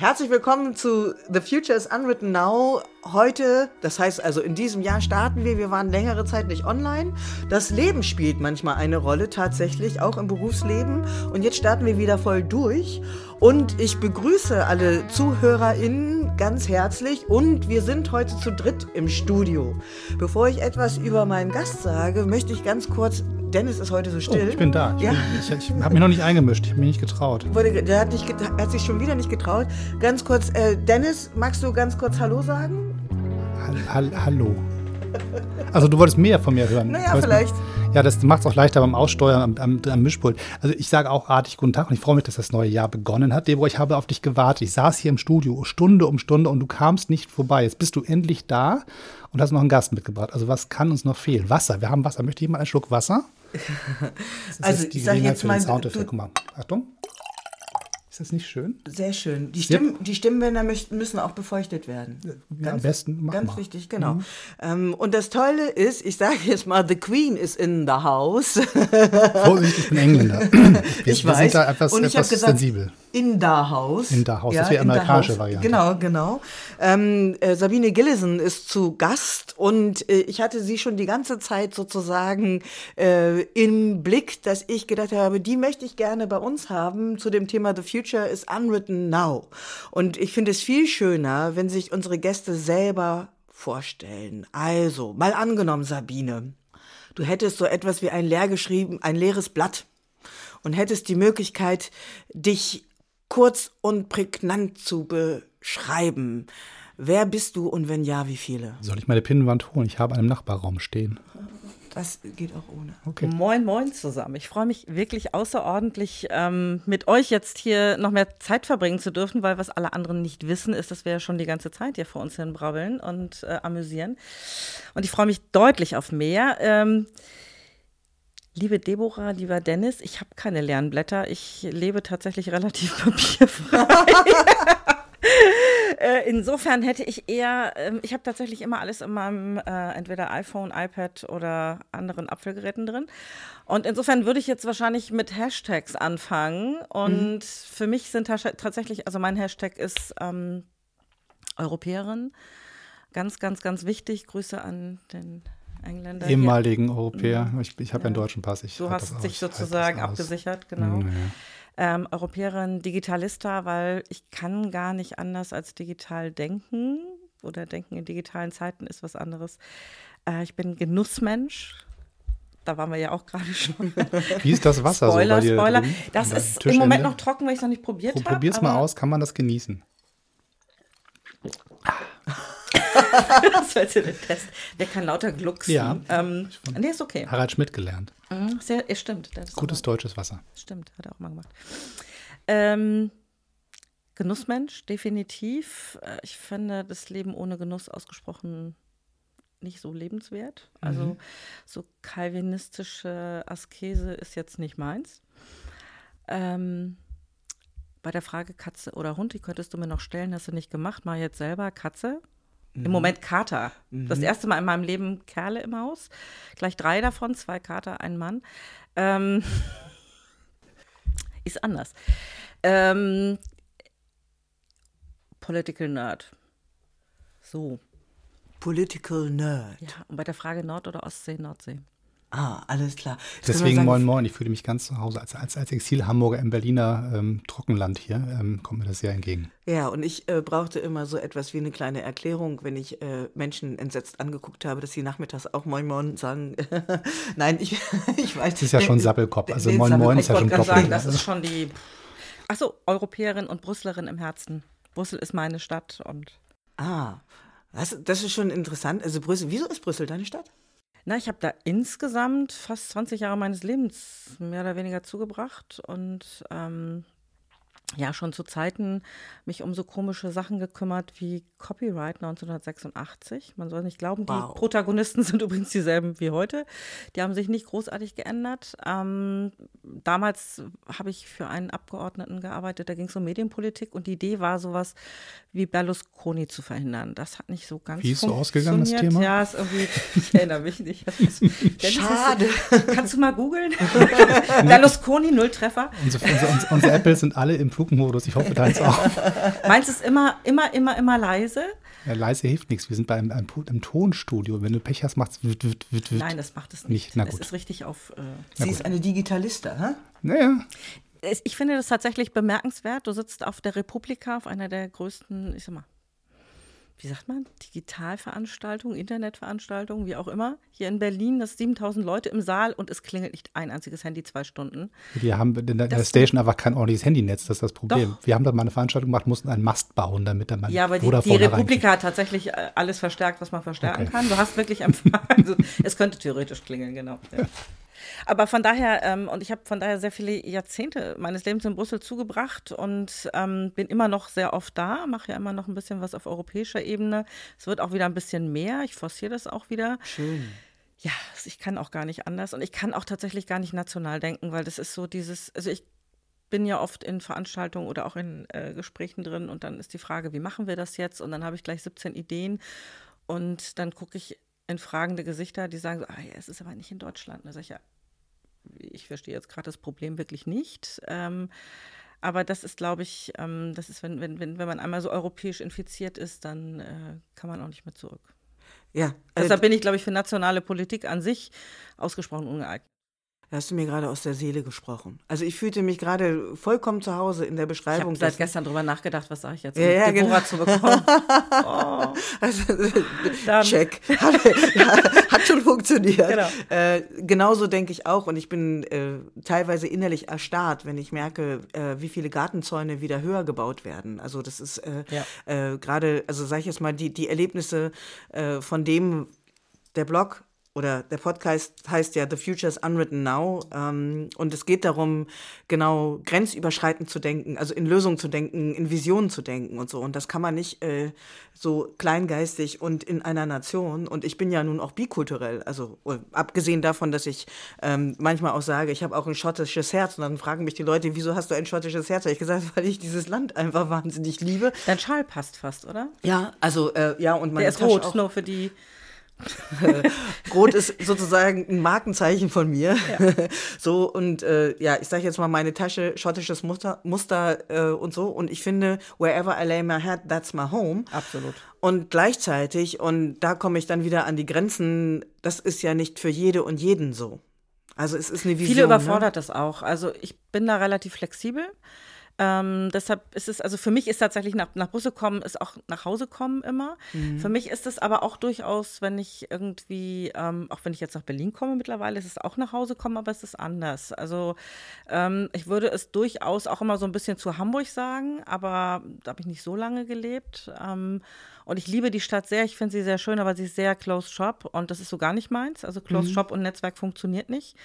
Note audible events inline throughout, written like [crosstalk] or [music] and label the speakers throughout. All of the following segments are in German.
Speaker 1: Herzlich willkommen zu The Future is Unwritten Now. Heute, das heißt also in diesem Jahr starten wir, wir waren längere Zeit nicht online. Das Leben spielt manchmal eine Rolle tatsächlich, auch im Berufsleben. Und jetzt starten wir wieder voll durch. Und ich begrüße alle ZuhörerInnen ganz herzlich und wir sind heute zu dritt im Studio. Bevor ich etwas über meinen Gast sage, möchte ich ganz kurz Dennis ist heute so still.
Speaker 2: Oh, ich bin da. Ich,
Speaker 1: ja.
Speaker 2: ich, ich habe mich noch nicht eingemischt. Ich habe mich nicht getraut.
Speaker 1: Der hat, nicht, hat, sich schon wieder nicht getraut. Ganz kurz, äh, Dennis, magst du ganz kurz Hallo sagen?
Speaker 2: Hall, hallo. Also du wolltest mehr von mir hören.
Speaker 1: Naja, vielleicht.
Speaker 2: Mir, ja, das macht es auch leichter beim Aussteuern am, am, am, Mischpult. Also ich sage auch artig guten Tag und ich freue mich, dass das neue Jahr begonnen hat. Deborah, ich habe auf dich gewartet. Ich saß hier im Studio Stunde um Stunde und du kamst nicht vorbei. Jetzt bist du endlich da und hast noch einen Gast mitgebracht. Also was kann uns noch fehlen? Wasser. Wir haben Wasser. Möchte jemand einen Schluck Wasser? [laughs]
Speaker 1: also ich sage jetzt mal,
Speaker 2: Achtung. Ist das nicht schön?
Speaker 1: Sehr schön. Die, Stimm, die Stimmbänder müssen auch befeuchtet werden.
Speaker 2: Ja, ganz, am besten.
Speaker 1: Mach ganz mal. wichtig, genau. Mhm. Ähm, und das Tolle ist, ich sage jetzt mal, the Queen is in the house.
Speaker 2: Vorsicht, ich bin Engländer. [laughs]
Speaker 1: Wir, ich wir weiß.
Speaker 2: sind da etwas,
Speaker 1: und ich
Speaker 2: etwas
Speaker 1: gesagt,
Speaker 2: sensibel.
Speaker 1: In da House.
Speaker 2: In da House, ja, das wäre amerikanische Variante.
Speaker 1: Genau, genau. Ähm, äh, Sabine Gillison ist zu Gast und äh, ich hatte sie schon die ganze Zeit sozusagen äh, im Blick, dass ich gedacht habe, die möchte ich gerne bei uns haben zu dem Thema The Future is Unwritten Now. Und ich finde es viel schöner, wenn sich unsere Gäste selber vorstellen. Also, mal angenommen, Sabine, du hättest so etwas wie ein leer geschrieben, ein leeres Blatt und hättest die Möglichkeit, dich kurz und prägnant zu beschreiben. Wer bist du und wenn ja, wie viele?
Speaker 2: Soll ich meine Pinnwand holen? Ich habe einen Nachbarraum stehen.
Speaker 1: Das geht auch ohne.
Speaker 3: Okay. Moin, moin zusammen. Ich freue mich wirklich außerordentlich, ähm, mit euch jetzt hier noch mehr Zeit verbringen zu dürfen, weil was alle anderen nicht wissen, ist, dass wir ja schon die ganze Zeit hier vor uns hin brabbeln und äh, amüsieren. Und ich freue mich deutlich auf mehr. Ähm, Liebe Deborah, lieber Dennis, ich habe keine leeren Blätter. Ich lebe tatsächlich relativ [laughs] papierfrei. [laughs] Äh, insofern hätte ich eher, ähm, ich habe tatsächlich immer alles in meinem äh, entweder iPhone, iPad oder anderen Apfelgeräten drin. Und insofern würde ich jetzt wahrscheinlich mit Hashtags anfangen. Und mhm. für mich sind tatsächlich, also mein Hashtag ist ähm, Europäerin. Ganz, ganz, ganz wichtig. Grüße an den Engländer.
Speaker 2: Ehemaligen hier. Europäer. Mhm. Ich, ich habe ja. einen deutschen Pass. Ich
Speaker 3: du hast dich sozusagen abgesichert, genau. Mhm, ja. Ähm, Europäerin Digitalista, weil ich kann gar nicht anders als digital denken oder denken in digitalen Zeiten ist was anderes. Äh, ich bin Genussmensch. Da waren wir ja auch gerade [laughs] schon.
Speaker 2: Wie ist das Wasser
Speaker 3: Spoiler,
Speaker 2: so bei dir
Speaker 3: Spoiler. Drin? Das ist im Moment noch trocken, weil ich es noch nicht probiert habe.
Speaker 2: Probier's mal aus, kann man das genießen? [laughs]
Speaker 3: das war jetzt der Test. Der kann lauter glucksen.
Speaker 2: Ja.
Speaker 3: Ähm, nee, ist okay.
Speaker 2: Harald Schmidt gelernt.
Speaker 3: Mhm, sehr, ja, stimmt.
Speaker 2: Gutes deutsches Wasser.
Speaker 3: Stimmt, hat er auch mal gemacht. Ähm, Genussmensch, definitiv. Äh, ich finde das Leben ohne Genuss ausgesprochen nicht so lebenswert. Also mhm. so kalvinistische Askese ist jetzt nicht meins. Ähm, bei der Frage Katze oder Hund, die könntest du mir noch stellen, hast du nicht gemacht, mal jetzt selber Katze. Mhm. Im Moment Kater. Mhm. Das erste Mal in meinem Leben Kerle im Haus. Gleich drei davon, zwei Kater, ein Mann. Ähm, [laughs] ist anders. Ähm, Political Nerd. So.
Speaker 1: Political Nerd.
Speaker 3: Ja, und bei der Frage Nord- oder Ostsee, Nordsee.
Speaker 1: Ah, alles klar.
Speaker 2: Jetzt Deswegen sagen, Moin Moin, ich fühle mich ganz zu Hause. Als, als, als Exil-Hamburger im Berliner ähm, Trockenland hier ähm, kommt mir das sehr entgegen.
Speaker 1: Ja, und ich äh, brauchte immer so etwas wie eine kleine Erklärung, wenn ich äh, Menschen entsetzt angeguckt habe, dass sie nachmittags auch Moin Moin sagen. [laughs] Nein, ich, [laughs] ich weiß.
Speaker 2: Das ist ja schon Sappelkopf. Also Moin Moin ist ja schon doppelt.
Speaker 3: Sagen, das ist schon die. Achso, Europäerin und Brüsselerin im Herzen. Brüssel ist meine Stadt und.
Speaker 1: Ah, das, das ist schon interessant. Also Brüssel, wieso ist Brüssel deine Stadt?
Speaker 3: Na, ich habe da insgesamt fast 20 Jahre meines Lebens mehr oder weniger zugebracht und ähm, ja schon zu Zeiten mich um so komische Sachen gekümmert wie Copyright 1986. Man soll nicht glauben, wow. die Protagonisten [laughs] sind übrigens dieselben wie heute. Die haben sich nicht großartig geändert. Ähm, damals habe ich für einen Abgeordneten gearbeitet, da ging es um Medienpolitik und die Idee war sowas wie Berlusconi zu verhindern. Das hat nicht so ganz
Speaker 2: Wie ist so ausgegangen, das Thema?
Speaker 3: Ja, ist irgendwie, ich erinnere mich nicht. [laughs]
Speaker 1: Schade.
Speaker 3: kannst du mal googeln? [laughs] Berlusconi, Nulltreffer.
Speaker 2: Unsere, unsere, unsere Apples sind alle im Flugmodus. Ich hoffe, deins auch. [laughs]
Speaker 3: Meins ist immer, immer, immer, immer leise.
Speaker 2: Ja, leise hilft nichts. Wir sind bei einem, einem, einem Tonstudio. Wenn du Pech hast, macht es
Speaker 3: Nein, das macht es nicht.
Speaker 2: nicht. Na
Speaker 3: es
Speaker 2: gut.
Speaker 3: ist richtig auf. Äh,
Speaker 1: Sie ist eine Digitalista, hä?
Speaker 2: Naja,
Speaker 3: es- ich finde das tatsächlich bemerkenswert. Du sitzt auf der Republika, auf einer der größten, ich sag mal, wie sagt man, Digitalveranstaltungen, Internetveranstaltungen, wie auch immer, hier in Berlin, das 7000 Leute im Saal und es klingelt nicht ein einziges Handy zwei Stunden.
Speaker 2: wir haben in der,
Speaker 3: Das-
Speaker 2: Station einfach kein ordentliches Handynetz. Das ist das Problem.
Speaker 3: Doch.
Speaker 2: Wir haben da mal eine Veranstaltung gemacht, mussten einen Mast bauen, damit da mal
Speaker 3: Ja, aber die, die. Republika hat tatsächlich äh, alles verstärkt, was man verstärken
Speaker 2: Okay.
Speaker 3: kann. Du hast wirklich Empfang. [laughs] Also, es könnte theoretisch klingeln, genau. Ja. [laughs] Aber von daher, ähm, und ich habe von daher sehr viele Jahrzehnte meines Lebens in Brüssel zugebracht und ähm, bin immer noch sehr oft da, mache ja immer noch ein bisschen was auf europäischer Ebene. Es wird auch wieder ein bisschen mehr. Ich forciere das auch wieder.
Speaker 1: Schön.
Speaker 3: Ja, ich kann auch gar nicht anders und ich kann auch tatsächlich gar nicht national denken, weil das ist so dieses, also ich bin ja oft in Veranstaltungen oder auch in äh, Gesprächen drin und dann ist die Frage, wie machen wir das jetzt? Und dann habe ich gleich 17 Ideen und dann gucke ich in fragende Gesichter, die sagen so, ah, ja, es ist aber nicht in Deutschland. Da sage ich ja, ich verstehe jetzt gerade das Problem wirklich nicht. Ähm, aber das ist, glaube ich, ähm, das ist, wenn, wenn, wenn, wenn man einmal so europäisch infiziert ist, dann äh, kann man auch nicht mehr zurück.
Speaker 1: Ja, also,
Speaker 3: Deshalb bin ich, glaube ich, für nationale Politik an sich ausgesprochen ungeeignet.
Speaker 1: Da hast du mir gerade aus der Seele gesprochen. Also ich fühlte mich gerade vollkommen zu Hause in der
Speaker 3: Ich
Speaker 1: Beschreibung.
Speaker 3: habe seit gestern drüber nachgedacht, was sage ich jetzt,
Speaker 1: Ja,
Speaker 3: um
Speaker 1: ja,
Speaker 3: Deborah
Speaker 1: genau.
Speaker 3: zu bekommen. [laughs] Oh,
Speaker 1: Also,
Speaker 3: Dann-
Speaker 1: Check. Hat, [laughs] hat schon funktioniert.
Speaker 3: Genau.
Speaker 1: Äh, genauso denke ich auch. Und ich bin äh, teilweise innerlich erstarrt, wenn ich merke, äh, wie viele Gartenzäune wieder höher gebaut werden. Also das ist äh,
Speaker 3: Ja.
Speaker 1: äh, gerade, also sage ich jetzt mal, die, die Erlebnisse äh, von dem, der Blog oder der Podcast heißt ja The Future is Unwritten Now. Ähm, und es geht darum, genau grenzüberschreitend zu denken, also in Lösungen zu denken, in Visionen zu denken und so. Und das kann man nicht äh, so kleingeistig und in einer Nation. Und ich bin ja nun auch bikulturell. Also äh, abgesehen davon, dass ich ähm, manchmal auch sage, ich habe auch ein schottisches Herz. Und dann fragen mich die Leute, wieso hast du ein schottisches Herz? Habe ich gesagt, [laughs] weil ich dieses Land einfach wahnsinnig liebe.
Speaker 3: Dein Schal passt fast, oder?
Speaker 1: Ja, also äh, ja, und meine
Speaker 3: Der ist
Speaker 1: Tasche
Speaker 3: rot,
Speaker 1: auch.
Speaker 3: nur für die. [laughs]
Speaker 1: Rot ist sozusagen ein Markenzeichen von mir. [laughs] so und äh, ja, ich sage jetzt mal meine Tasche, schottisches Muster, Muster äh, und so. Und ich finde, wherever I lay my head, that's my home.
Speaker 3: Absolut.
Speaker 1: Und gleichzeitig, und da komme ich dann wieder an die Grenzen, das ist ja nicht für jede und jeden so. Also es ist eine Vision.
Speaker 3: Viele überfordert
Speaker 1: Ne?
Speaker 3: das auch. Also ich bin da relativ flexibel. Ähm, deshalb ist es, also für mich ist tatsächlich nach, nach Brüssel kommen, ist auch nach Hause kommen immer. Für mich ist es aber auch durchaus, wenn ich irgendwie, ähm, auch wenn ich jetzt nach Berlin komme mittlerweile, ist es auch nach Hause kommen, aber es ist anders. Also ähm, ich würde es durchaus auch immer so ein bisschen zu Hamburg sagen, aber da habe ich nicht so lange gelebt. Ähm, und ich liebe die Stadt sehr, ich finde sie sehr schön, aber sie ist sehr closed shop und das ist so gar nicht meins. Also closed shop und Netzwerk funktioniert nicht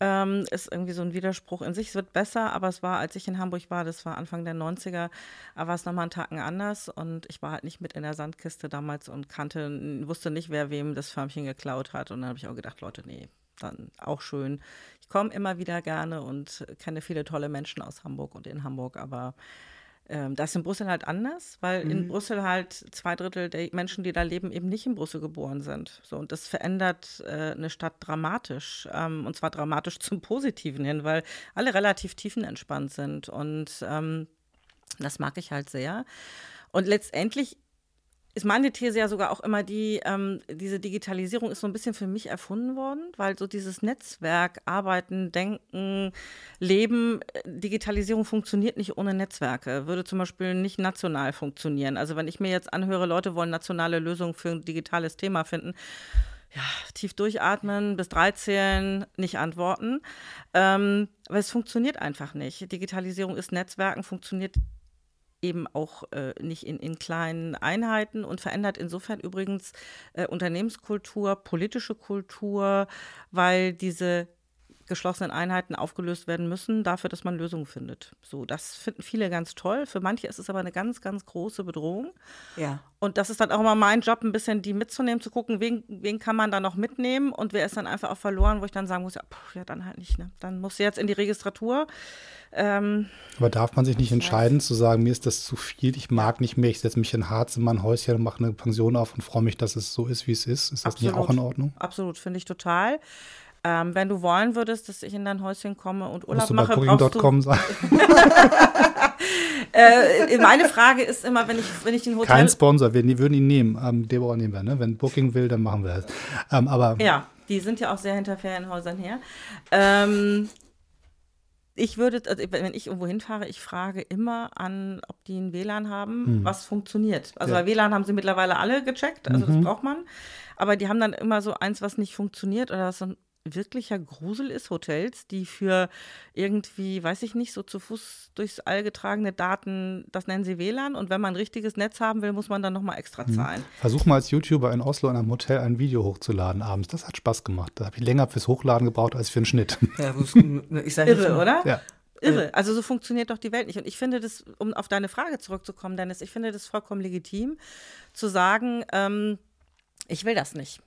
Speaker 3: ähm, ist irgendwie so ein Widerspruch in sich. Es wird besser, aber es war, als ich in Hamburg war, das war Anfang der 90er, da war es nochmal einen Tacken anders und ich war halt nicht mit in der Sandkiste damals und kannte, wusste nicht, wer wem das Förmchen geklaut hat. Und dann habe ich auch gedacht, Leute, nee, dann auch schön. Ich komme immer wieder gerne und kenne viele tolle Menschen aus Hamburg und in Hamburg, aber ähm, das ist in Brüssel halt anders, weil in Brüssel halt zwei Drittel der Menschen, die da leben, eben nicht in Brüssel geboren sind. So, und das verändert äh, eine Stadt dramatisch. Ähm, und zwar dramatisch [laughs] zum Positiven hin, weil alle relativ tiefenentspannt sind. Und ähm, das mag ich halt sehr. Und letztendlich ist meine These ja sogar auch immer die, ähm, diese Digitalisierung ist so ein bisschen für mich erfunden worden, weil so dieses Netzwerk, Arbeiten, Denken, Leben, äh, Digitalisierung funktioniert nicht ohne Netzwerke, würde zum Beispiel nicht national funktionieren. Also wenn ich mir jetzt anhöre, Leute wollen nationale Lösungen für ein digitales Thema finden, ja, tief durchatmen, bis drei zählen, nicht antworten. Ähm, aber es funktioniert einfach nicht. Digitalisierung ist Netzwerken, funktioniert eben auch äh, nicht in, in kleinen Einheiten und verändert insofern übrigens äh, Unternehmenskultur, politische Kultur, weil diese geschlossenen Einheiten aufgelöst werden müssen, dafür, dass man Lösungen findet. So, das finden viele ganz toll. Für manche ist es aber eine ganz, ganz große Bedrohung.
Speaker 1: Ja.
Speaker 3: Und das ist dann auch immer mein Job, ein bisschen die mitzunehmen, zu gucken, wen, wen kann man da noch mitnehmen und wer ist dann einfach auch verloren, wo ich dann sagen muss, ja, pff, ja dann halt nicht. Ne? Dann muss sie jetzt in die Registratur. Ähm,
Speaker 2: Aber darf man sich nicht entscheiden, zu sagen, mir ist das zu viel, ich mag nicht mehr, ich setze mich in Harz in mein Häuschen und mache eine Pension auf und freue mich, dass es so ist, wie es ist? Ist das nicht auch in Ordnung?
Speaker 3: Absolut, finde ich total. Ähm, wenn du wollen würdest, dass ich in dein Häuschen komme und Urlaub
Speaker 2: Musst du bei
Speaker 3: mache, brauchst du,
Speaker 2: sein? [laughs]
Speaker 3: äh, meine Frage ist immer, wenn ich, wenn ich den Hotel.
Speaker 2: Kein Sponsor, wir würden ihn nehmen. Ähm, Deborah nehmen wir, ne? Wenn Booking will, dann machen wir es. Ähm, aber
Speaker 3: ja, die sind ja auch sehr hinter Ferienhäusern her. Ähm, ich würde, also wenn ich irgendwo hinfahre, ich frage immer an, ob die ein WLAN haben, hm. was funktioniert. Also ja. WLAN haben sie mittlerweile alle gecheckt, also mhm. das braucht man. Aber die haben dann immer so eins, was nicht funktioniert oder was so wirklicher Grusel ist, Hotels, die für irgendwie, weiß ich nicht, so zu Fuß durchs All getragene Daten, das nennen sie WLAN. Und wenn man ein richtiges Netz haben will, muss man dann nochmal extra hm. zahlen.
Speaker 2: Versuch mal als YouTuber in Oslo in einem Hotel ein Video hochzuladen abends. Das hat Spaß gemacht. Da habe ich länger fürs Hochladen gebraucht als für einen Schnitt. Ja,
Speaker 3: ich sage Irre, oder? Ja. Irre. Also so funktioniert doch die Welt nicht. Und ich finde das, um auf deine Frage zurückzukommen, Dennis, ich finde das vollkommen legitim, zu sagen, ähm, ich will das nicht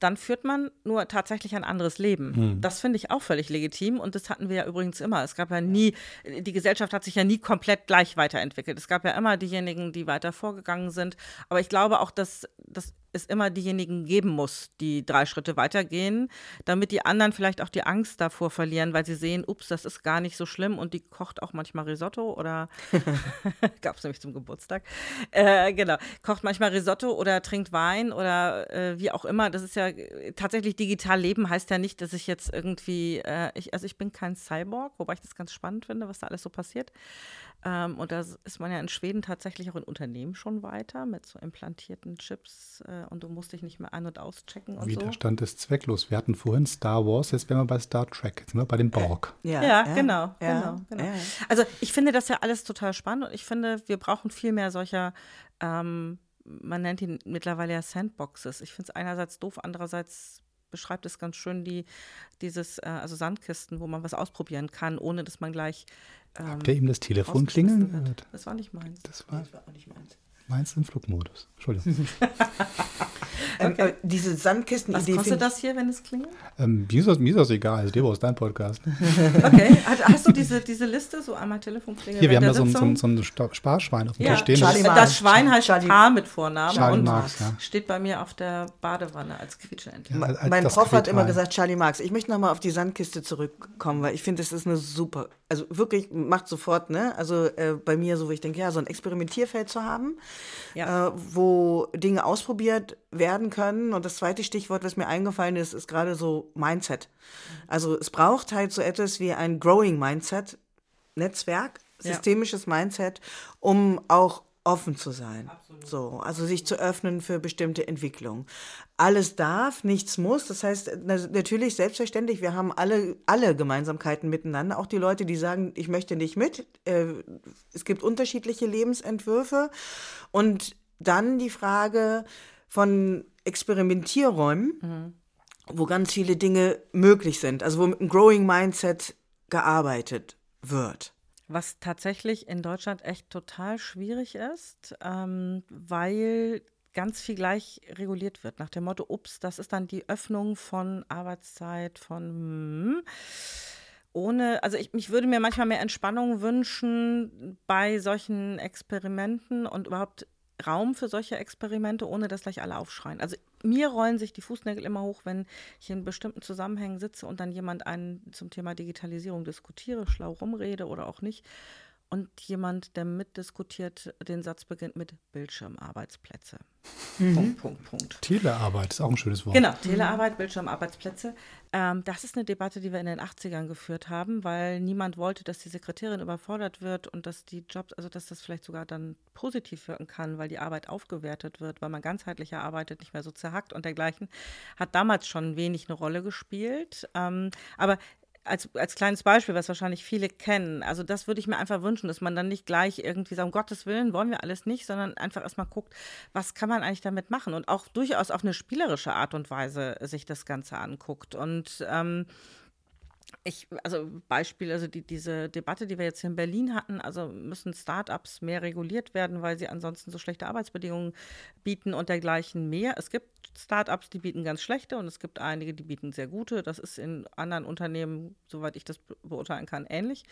Speaker 3: dann führt man nur tatsächlich ein anderes Leben. Hm. Das finde ich auch völlig legitim und das hatten wir ja übrigens immer. Es gab ja nie, die Gesellschaft hat sich ja nie komplett gleich weiterentwickelt. Es gab ja immer diejenigen, die weiter vorgegangen sind. Aber ich glaube auch, dass, dass es immer diejenigen geben muss, die drei Schritte weitergehen, damit die anderen vielleicht auch die Angst davor verlieren, weil sie sehen, ups, das ist gar nicht so schlimm und die kocht auch manchmal Risotto oder [laughs] [laughs] gab es nämlich zum Geburtstag. Äh, genau, kocht manchmal Risotto oder trinkt Wein oder äh, wie auch immer. Das ist ja tatsächlich digital leben heißt ja nicht, dass ich jetzt irgendwie, äh, ich, also ich bin kein Cyborg, wobei ich das ganz spannend finde, was da alles so passiert. Ähm, und da ist man ja in Schweden tatsächlich auch in Unternehmen schon weiter mit so implantierten Chips äh, und du musst dich nicht mehr ein- und auschecken und
Speaker 2: Widerstand so. ist zwecklos. Wir hatten vorhin Star Wars, jetzt wären wir bei Star Trek, jetzt sind wir bei dem Borg.
Speaker 3: Ja, ja, ja genau, ja, genau, genau. Ja. Also ich finde das ja alles total spannend und ich finde, wir brauchen viel mehr solcher ähm, man nennt ihn mittlerweile ja Sandboxes. Ich finde es einerseits doof, andererseits beschreibt es ganz schön die, dieses, äh, also Sandkisten, wo man was ausprobieren kann, ohne dass man gleich.
Speaker 2: Ähm, Habt ihr ihm das Telefon klingeln gehört?
Speaker 3: Das war nicht meins.
Speaker 2: Das war, das war auch nicht meins. Meins im Flugmodus. Entschuldigung. [laughs]
Speaker 1: Ähm, okay. äh, diese Sandkisten.
Speaker 3: Was kostet das hier, wenn es klingelt?
Speaker 2: Ähm, mir, ist das, mir ist das egal. Also, Debo ist dein Podcast. [laughs]
Speaker 3: okay. Hast du diese, diese Liste, so einmal Telefonklingel?
Speaker 2: Hier, wir haben da so ein, so, so ein Sparschwein auf dem
Speaker 3: ja.
Speaker 2: Tisch stehen.
Speaker 3: Charlie das, das Schwein heißt Charlie. Paar mit Vornamen Charlie und Marx, ja. steht bei mir auf der Badewanne als Quietscheentchen.
Speaker 1: Ja, mein Prof hat immer gesagt, Charlie Marx. Ich möchte nochmal auf die Sandkiste zurückkommen, weil ich finde, das ist eine super, also wirklich macht sofort, ne? Also äh, bei mir so, wo ich denke, ja, so ein Experimentierfeld zu haben, ja. äh, wo Dinge ausprobiert werden können. Und das zweite Stichwort, was mir eingefallen ist, ist gerade so Mindset. Also es braucht halt so etwas wie ein Growing Mindset, Netzwerk, systemisches ja. Mindset, um auch offen zu sein. Absolut. So, also sich zu öffnen für bestimmte Entwicklungen. Alles darf, nichts muss. Das heißt, natürlich, selbstverständlich, wir haben alle, alle Gemeinsamkeiten miteinander. Auch die Leute, die sagen, ich möchte nicht mit. Äh, es gibt unterschiedliche Lebensentwürfe. Und dann die Frage von Experimentierräumen, mhm. wo ganz viele Dinge möglich sind. Also wo mit einem Growing Mindset gearbeitet wird.
Speaker 3: Was tatsächlich in Deutschland echt total schwierig ist, ähm, weil ganz viel gleich reguliert wird. Nach dem Motto, ups, das ist dann die Öffnung von Arbeitszeit, von hm, ohne, also ich, ich würde mir manchmal mehr Entspannung wünschen bei solchen Experimenten und überhaupt Raum für solche Experimente, ohne dass gleich alle aufschreien. Also mir rollen sich die Fußnägel immer hoch, wenn ich in bestimmten Zusammenhängen sitze und dann jemand einen zum Thema Digitalisierung diskutiere, schlau rumrede oder auch nicht und jemand, der mitdiskutiert, den Satz beginnt mit Bildschirmarbeitsplätze.
Speaker 2: Mhm. Punkt, Punkt, Punkt. Telearbeit ist auch ein schönes Wort.
Speaker 3: Genau, Telearbeit, Bildschirmarbeitsplätze. Ähm, das ist eine Debatte, die wir in den 80ern geführt haben, weil niemand wollte, dass die Sekretärin überfordert wird und dass die Jobs, also dass das vielleicht sogar dann positiv wirken kann, weil die Arbeit aufgewertet wird, weil man ganzheitlicher arbeitet, nicht mehr so zerhackt und dergleichen. Hat damals schon wenig eine Rolle gespielt. Ähm, aber als, als kleines Beispiel, was wahrscheinlich viele kennen, also das würde ich mir einfach wünschen, dass man dann nicht gleich irgendwie sagt, um Gottes Willen wollen wir alles nicht, sondern einfach erstmal guckt, was kann man eigentlich damit machen und auch durchaus auf eine spielerische Art und Weise sich das Ganze anguckt. Und ähm, ich, also Beispiel, also die, diese Debatte, die wir jetzt hier in Berlin hatten, also müssen Startups mehr reguliert werden, weil sie ansonsten so schlechte Arbeitsbedingungen bieten und dergleichen mehr. Es gibt Startups, die bieten ganz schlechte und es gibt einige, die bieten sehr gute. Das ist in anderen Unternehmen, soweit ich das beurteilen kann, ähnlich.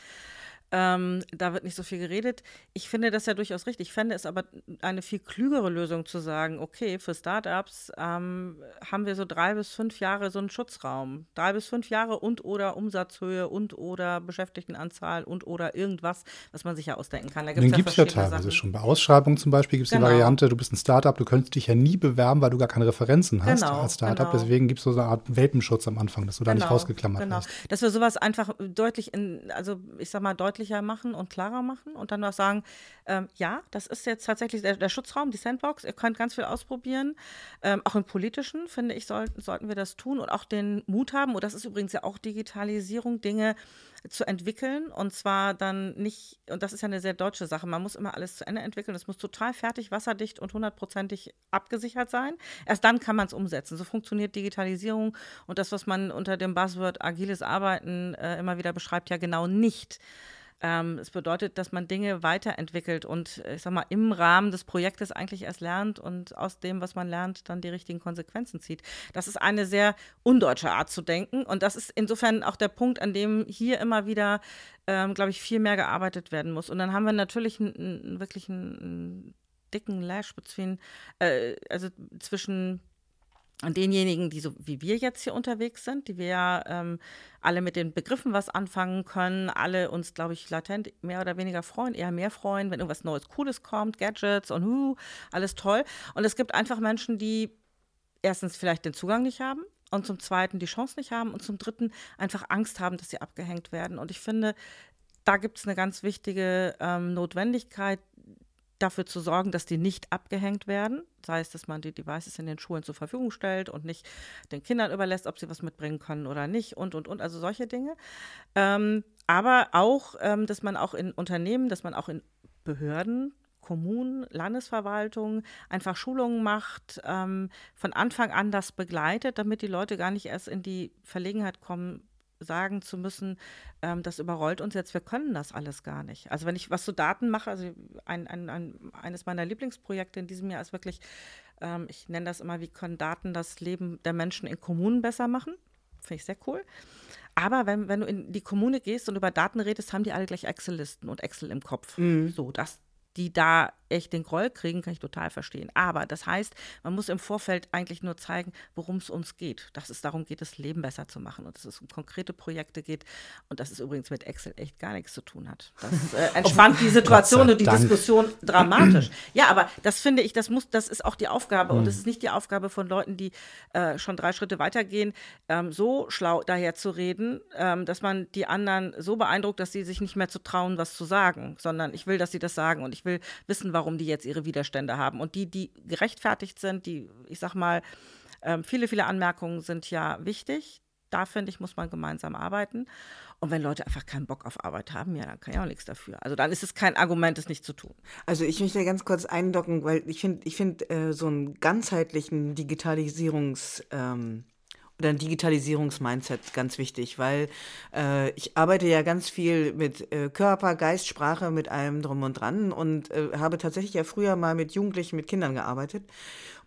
Speaker 3: Ähm, da wird nicht so viel geredet. Ich finde das ja durchaus richtig. Ich fände es aber eine viel klügere Lösung zu sagen, okay, für Startups ähm, haben wir so drei bis fünf Jahre so einen Schutzraum. Drei bis fünf Jahre und oder Umsatzhöhe und oder Beschäftigtenanzahl und oder irgendwas, was man sich ja ausdenken kann.
Speaker 2: Da gibt's Den ja gibt es ja teilweise Sachen. schon. Bei Ausschreibungen zum Beispiel gibt es genau. die Variante, du bist ein Startup, du könntest dich ja nie bewerben, weil du gar keine Referenzen hast genau, als Startup. Genau. Deswegen gibt es so eine Art Welpenschutz am Anfang, dass du da nicht genau, rausgeklammert genau. wirst.
Speaker 3: Dass wir sowas einfach deutlich in, also ich sag mal, deutlicher machen und klarer machen und dann auch sagen, ähm, ja, das ist jetzt tatsächlich der, der, Schutzraum, die Sandbox, ihr könnt ganz viel ausprobieren. Ähm, auch im politischen, finde ich, sollten, sollten wir das tun und auch den Mut haben, und das ist übrigens ja auch Digitalisierung, Dinge zu entwickeln und zwar dann nicht, und das ist ja eine sehr deutsche Sache, man muss immer alles zu Ende entwickeln, es muss total fertig, wasserdicht und hundertprozentig abgesichert sein. Erst dann kann man es umsetzen. So funktioniert Digitalisierung und das, was man unter dem Buzzword agiles Arbeiten äh, immer wieder beschreibt, ja genau nicht. Ähm, es bedeutet, dass man Dinge weiterentwickelt und ich sag mal im Rahmen des Projektes eigentlich erst lernt und aus dem, was man lernt, dann die richtigen Konsequenzen zieht. Das ist eine sehr undeutsche Art zu denken und das ist insofern auch der Punkt, an dem hier immer wieder, ähm, glaube ich, viel mehr gearbeitet werden muss. Und dann haben wir natürlich einen, einen wirklich einen, einen dicken Lash zwischen, äh, also zwischen denjenigen, die so wie wir jetzt hier unterwegs sind, die wir ähm, alle mit den Begriffen was anfangen können, alle uns, glaube ich, latent mehr oder weniger freuen, eher mehr freuen, wenn irgendwas Neues, Cooles kommt, Gadgets und hu, alles toll. Und es gibt einfach Menschen, die erstens vielleicht den Zugang nicht haben und zum Zweiten die Chance nicht haben und zum Dritten einfach Angst haben, dass sie abgehängt werden. Und ich finde, da gibt es eine ganz wichtige ähm, Notwendigkeit, dafür zu sorgen, dass die nicht abgehängt werden. Sei es, dass man die Devices in den Schulen zur Verfügung stellt und nicht den Kindern überlässt, ob sie was mitbringen können oder nicht und, und, und, also solche Dinge. Ähm, aber auch, ähm, dass man auch in Unternehmen, dass man auch in Behörden, Kommunen, Landesverwaltungen einfach Schulungen macht, ähm, von Anfang an das begleitet, damit die Leute gar nicht erst in die Verlegenheit kommen, sagen zu müssen, ähm, das überrollt uns jetzt, wir können das alles gar nicht. Also wenn ich was zu Daten mache, also ein, ein, ein, eines meiner Lieblingsprojekte in diesem Jahr ist wirklich, ähm, ich nenne das immer, wie können Daten das Leben der Menschen in Kommunen besser machen. Finde ich sehr cool. Aber wenn, wenn du in die Kommune gehst und über Daten redest, haben die alle gleich Excel-Listen und Excel im Kopf. Mhm. So, das, die da echt den Groll kriegen, kann ich total verstehen. Aber das heißt, man muss im Vorfeld eigentlich nur zeigen, worum es uns geht. Dass es darum geht, das Leben besser zu machen und dass es um konkrete Projekte geht und dass es übrigens mit Excel echt gar nichts zu tun hat. Das äh, [laughs] entspannt die Situation und die Dank. Diskussion dramatisch. Ja, aber das finde ich, das muss, das ist auch die Aufgabe mhm. und es ist nicht die Aufgabe von Leuten, die äh, schon drei Schritte weitergehen, ähm, so schlau daher zu reden, ähm, dass man die anderen so beeindruckt, dass sie sich nicht mehr zu trauen, was zu sagen, sondern ich will, dass sie das sagen und ich will wissen, warum die jetzt ihre Widerstände haben. Und die, die gerechtfertigt sind, die, ich sag mal, ähm, viele, viele Anmerkungen sind ja wichtig. Da finde ich, muss man gemeinsam arbeiten. Und wenn Leute einfach keinen Bock auf Arbeit haben, ja, dann kann ich auch nichts dafür. Also dann ist es kein Argument, es nicht zu tun.
Speaker 1: Also ich möchte ganz kurz eindocken, weil ich finde, ich finde äh, so einen ganzheitlichen Digitalisierungs- ähm oder ein Digitalisierungsmindset ganz wichtig, weil äh, ich arbeite ja ganz viel mit äh, Körper, Geist, Sprache, mit allem drum und dran und äh, habe tatsächlich ja früher mal mit Jugendlichen, mit Kindern gearbeitet.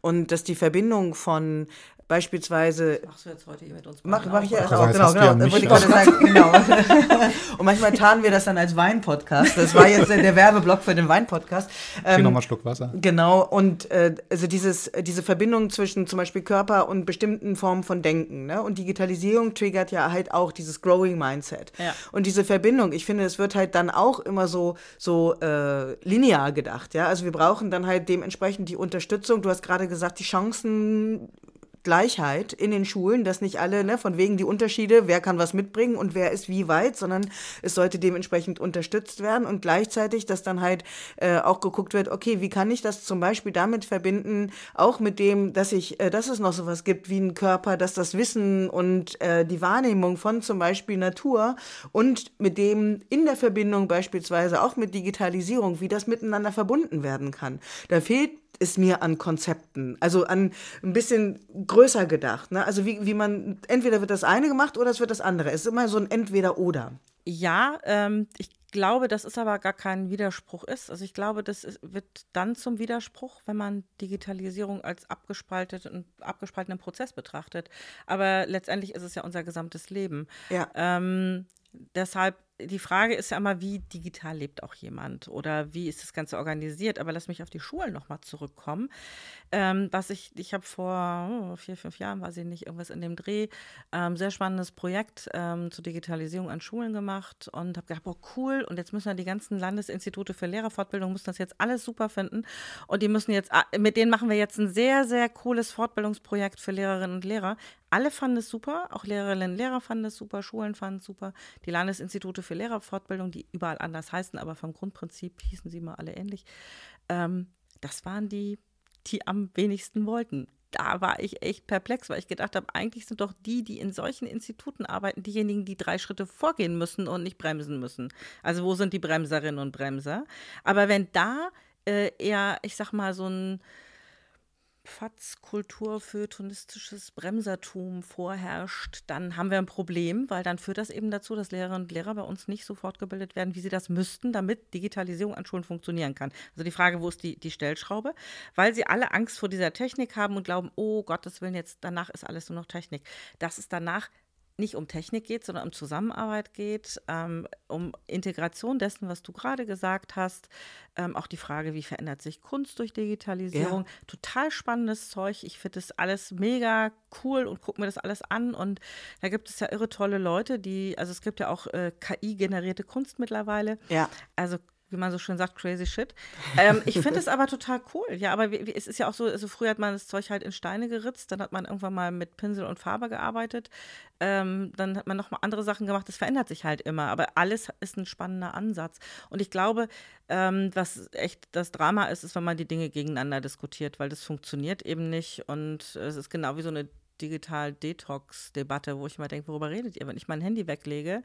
Speaker 1: Und dass die Verbindung von Beispielsweise.
Speaker 3: Machst du jetzt heute hier mit uns?
Speaker 1: Mach, mach ich ja auch, genau, genau. genau. Wollte ich gerade sagen, genau. [laughs] Und manchmal tarnen wir das dann als Wein-Podcast. Das war jetzt der Werbeblock für den Wein-Podcast.
Speaker 2: Ähm, nochmal einen Schluck Wasser.
Speaker 1: Genau. Und äh, also dieses, diese Verbindung zwischen zum Beispiel Körper und bestimmten Formen von Denken. Ne? Und Digitalisierung triggert ja halt auch dieses Growing Mindset. Ja. Und diese Verbindung, ich finde, es wird halt dann auch immer so, so äh, linear gedacht. Ja? Also wir brauchen dann halt dementsprechend die Unterstützung. Du hast gerade gesagt, die Chancen Gleichheit in den Schulen, dass nicht alle, ne, von wegen die Unterschiede, wer kann was mitbringen und wer ist wie weit, sondern es sollte dementsprechend unterstützt werden und gleichzeitig, dass dann halt äh, auch geguckt wird, okay, wie kann ich das zum Beispiel damit verbinden, auch mit dem, dass ich, äh, dass es noch sowas gibt wie ein Körper, dass das Wissen und äh, die Wahrnehmung von zum Beispiel Natur und mit dem in der Verbindung beispielsweise auch mit Digitalisierung, wie das miteinander verbunden werden kann. Da fehlt ist mir an Konzepten. Also an ein bisschen größer gedacht. Ne? Also wie, wie man, entweder wird das eine gemacht oder es wird das andere. Es ist immer so ein Entweder-Oder.
Speaker 3: Ja, ähm, ich glaube, dass es aber gar kein Widerspruch ist. Also ich glaube, das ist, wird dann zum Widerspruch, wenn man Digitalisierung als abgespalteten, abgespaltenen Prozess betrachtet. Aber letztendlich ist es ja unser gesamtes Leben. Ja. Ähm, deshalb die Frage ist ja immer, wie digital lebt auch jemand oder wie ist das Ganze organisiert. Aber lass mich auf die Schulen nochmal zurückkommen. Ähm, was ich, ich habe vor oh, vier, fünf Jahren, weiß ich nicht, irgendwas in dem Dreh, ähm, sehr spannendes Projekt ähm, zur Digitalisierung an Schulen gemacht und habe gedacht, boah, cool. Und jetzt müssen ja die ganzen Landesinstitute für Lehrerfortbildung müssen das jetzt alles super finden. Und die müssen jetzt, ah, mit denen machen wir jetzt ein sehr, sehr cooles Fortbildungsprojekt für Lehrerinnen und Lehrer. Alle fanden es super, auch Lehrerinnen und Lehrer fanden es super, Schulen fanden es super. Die Landesinstitute für Lehrerfortbildung, die überall anders heißen, aber vom Grundprinzip hießen sie mal alle ähnlich. Ähm, das waren die, die am wenigsten wollten. Da war ich echt perplex, weil ich gedacht habe, eigentlich sind doch die, die in solchen Instituten arbeiten, diejenigen, die drei Schritte vorgehen müssen und nicht bremsen müssen. Also wo sind die Bremserinnen und Bremser? Aber wenn da äh, eher, ich sag mal, so ein Pfatzkultur, feuilletonistisches Bremsertum vorherrscht, dann haben wir ein Problem, weil dann führt das eben dazu, dass Lehrerinnen und Lehrer bei uns nicht so fortgebildet werden, wie sie das müssten, damit Digitalisierung an Schulen funktionieren kann. Also die Frage, wo ist die, die Stellschraube? Weil sie alle Angst vor dieser Technik haben und glauben, oh Gottes Willen, jetzt danach ist alles nur noch Technik. Das ist danach nicht um Technik geht, sondern um Zusammenarbeit geht, ähm, um Integration dessen, was du gerade gesagt hast. Ähm, auch die Frage, wie verändert sich Kunst durch Digitalisierung. Ja. Total spannendes Zeug. Ich finde das alles mega cool und gucke mir das alles an. Und da gibt es ja irre tolle Leute, die, also es gibt ja auch äh, KI-generierte Kunst mittlerweile.
Speaker 1: Ja.
Speaker 3: Also wie man so schön sagt, crazy shit. Ähm, ich finde es aber total cool. Ja, aber wie, wie, es ist ja auch so, also früher hat man das Zeug halt in Steine geritzt, dann hat man irgendwann mal mit Pinsel und Farbe gearbeitet, ähm, dann hat man noch mal andere Sachen gemacht. Das verändert sich halt immer, aber alles ist ein spannender Ansatz. Und ich glaube, ähm, was echt das Drama ist, ist, wenn man die Dinge gegeneinander diskutiert, weil das funktioniert eben nicht und es ist genau wie so eine Digital-Detox-Debatte, wo ich immer denke, worüber redet ihr, wenn ich mein Handy weglege?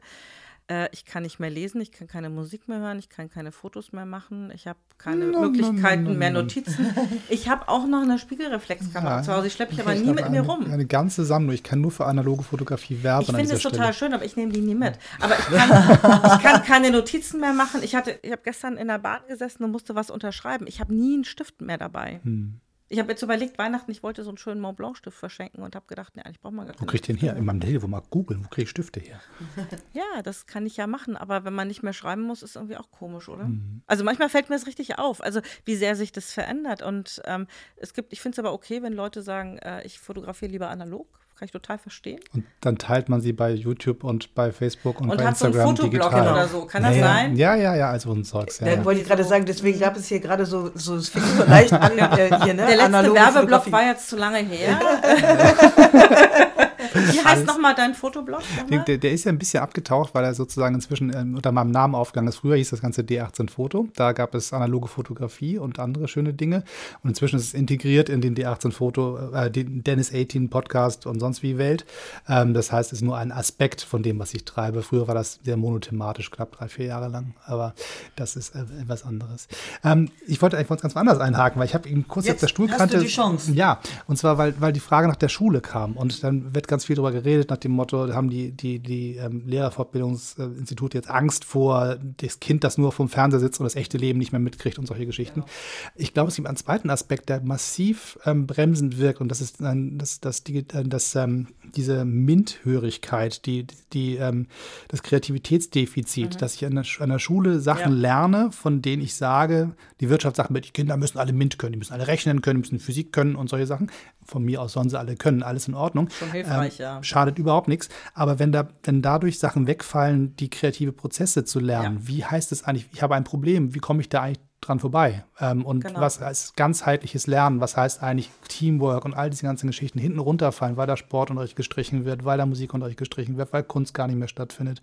Speaker 3: Äh, ich kann nicht mehr lesen, ich kann keine Musik mehr hören, ich kann keine Fotos mehr machen, ich habe keine no, Möglichkeiten no, no, mehr Notizen. Ich habe auch noch eine Spiegelreflexkamera ja, zu Hause, ich schleppe die aber nie mit mir rum.
Speaker 2: Eine ganze Sammlung, ich kann nur für analoge Fotografie werben.
Speaker 3: Ich finde es total schön, aber ich nehme die nie mit. Aber ich kann, [laughs] ich kann keine Notizen mehr machen. Ich, ich habe gestern in der Bahn gesessen und musste was unterschreiben. Ich habe nie einen Stift mehr dabei. Hm. Ich habe jetzt überlegt, Weihnachten, ich wollte so einen schönen Mont Blanc Stift verschenken und habe gedacht, nee, ich brauche mal gar
Speaker 2: Wo kriege ich den her? In meinem Telefon mal googeln, wo kriege ich Stifte her? [laughs]
Speaker 3: ja, das kann ich ja machen, aber wenn man nicht mehr schreiben muss, ist irgendwie auch komisch, oder? Mhm. Also manchmal fällt mir das richtig auf, also wie sehr sich das verändert. Und ähm, es gibt, ich finde es aber okay, wenn Leute sagen, äh, ich fotografiere lieber analog, kann ich total verstehen.
Speaker 2: Und dann teilt man sie bei YouTube und bei Facebook und,
Speaker 3: und
Speaker 2: bei
Speaker 3: Instagram
Speaker 2: Und hat so ein
Speaker 3: Fotoblog oder so. Kann das
Speaker 2: ja,
Speaker 3: sein?
Speaker 2: Ja, ja, ja, also ein Zeugs.
Speaker 1: Ja, Dann wollte ich gerade sagen, deswegen gab es hier gerade so, so es fing so [laughs] leicht an äh, hier, ne?
Speaker 3: Der letzte Werbeblock war jetzt zu lange her. [laughs] [laughs] Wie heißt nochmal dein Fotoblog?
Speaker 2: Der, der, ist ja ein bisschen abgetaucht, weil er sozusagen inzwischen ähm, unter meinem Namen aufgegangen ist. Früher hieß das Ganze D18 Foto. Da gab es analoge Fotografie und andere schöne Dinge. Und inzwischen ist es integriert in den D18 Foto, äh, den Dennis 18 Podcast und sonst wie Welt. Ähm, das heißt, es ist nur ein Aspekt von dem, was ich treibe. Früher war das sehr monothematisch, knapp drei, vier Jahre lang. Aber das ist äh, etwas anderes. Ähm, ich wollte eigentlich ganz anders einhaken, weil ich habe ihn kurz Jetzt auf der Stuhlkante.
Speaker 1: Hast du die Chance.
Speaker 2: Ja, und zwar, weil, weil die Frage nach der Schule kam. Und dann wird ganz viel darüber geredet, nach dem Motto, haben die, die, die ähm, Lehrerfortbildungsinstitute jetzt Angst vor das Kind, das nur vom Fernseher sitzt und das echte Leben nicht mehr mitkriegt und solche Geschichten. Genau. Ich glaube, es gibt einen zweiten Aspekt, der massiv ähm, bremsend wirkt und das ist ein, das, das, die, äh, das, ähm, diese MINT-Hörigkeit, die, die, ähm, das Kreativitätsdefizit, mhm. dass ich an der, an der Schule Sachen ja. lerne, von denen ich sage, die Wirtschaft sagt mir, die Kinder müssen alle MINT können, die müssen alle rechnen können, die müssen Physik können und solche Sachen. Von mir aus sollen sie alle können, alles in Ordnung.
Speaker 3: Schon hilfreich, ähm, ja.
Speaker 2: Schadet überhaupt nichts. Aber wenn, da, wenn dadurch Sachen wegfallen, die kreative Prozesse zu lernen, ja. wie heißt es eigentlich, ich habe ein Problem, wie komme ich da eigentlich dran vorbei. Ähm, und genau. was heißt ganzheitliches Lernen, was heißt eigentlich Teamwork und all diese ganzen Geschichten hinten runterfallen, weil da Sportunterricht gestrichen wird, weil da Musikunterricht gestrichen wird, weil Kunst gar nicht mehr stattfindet,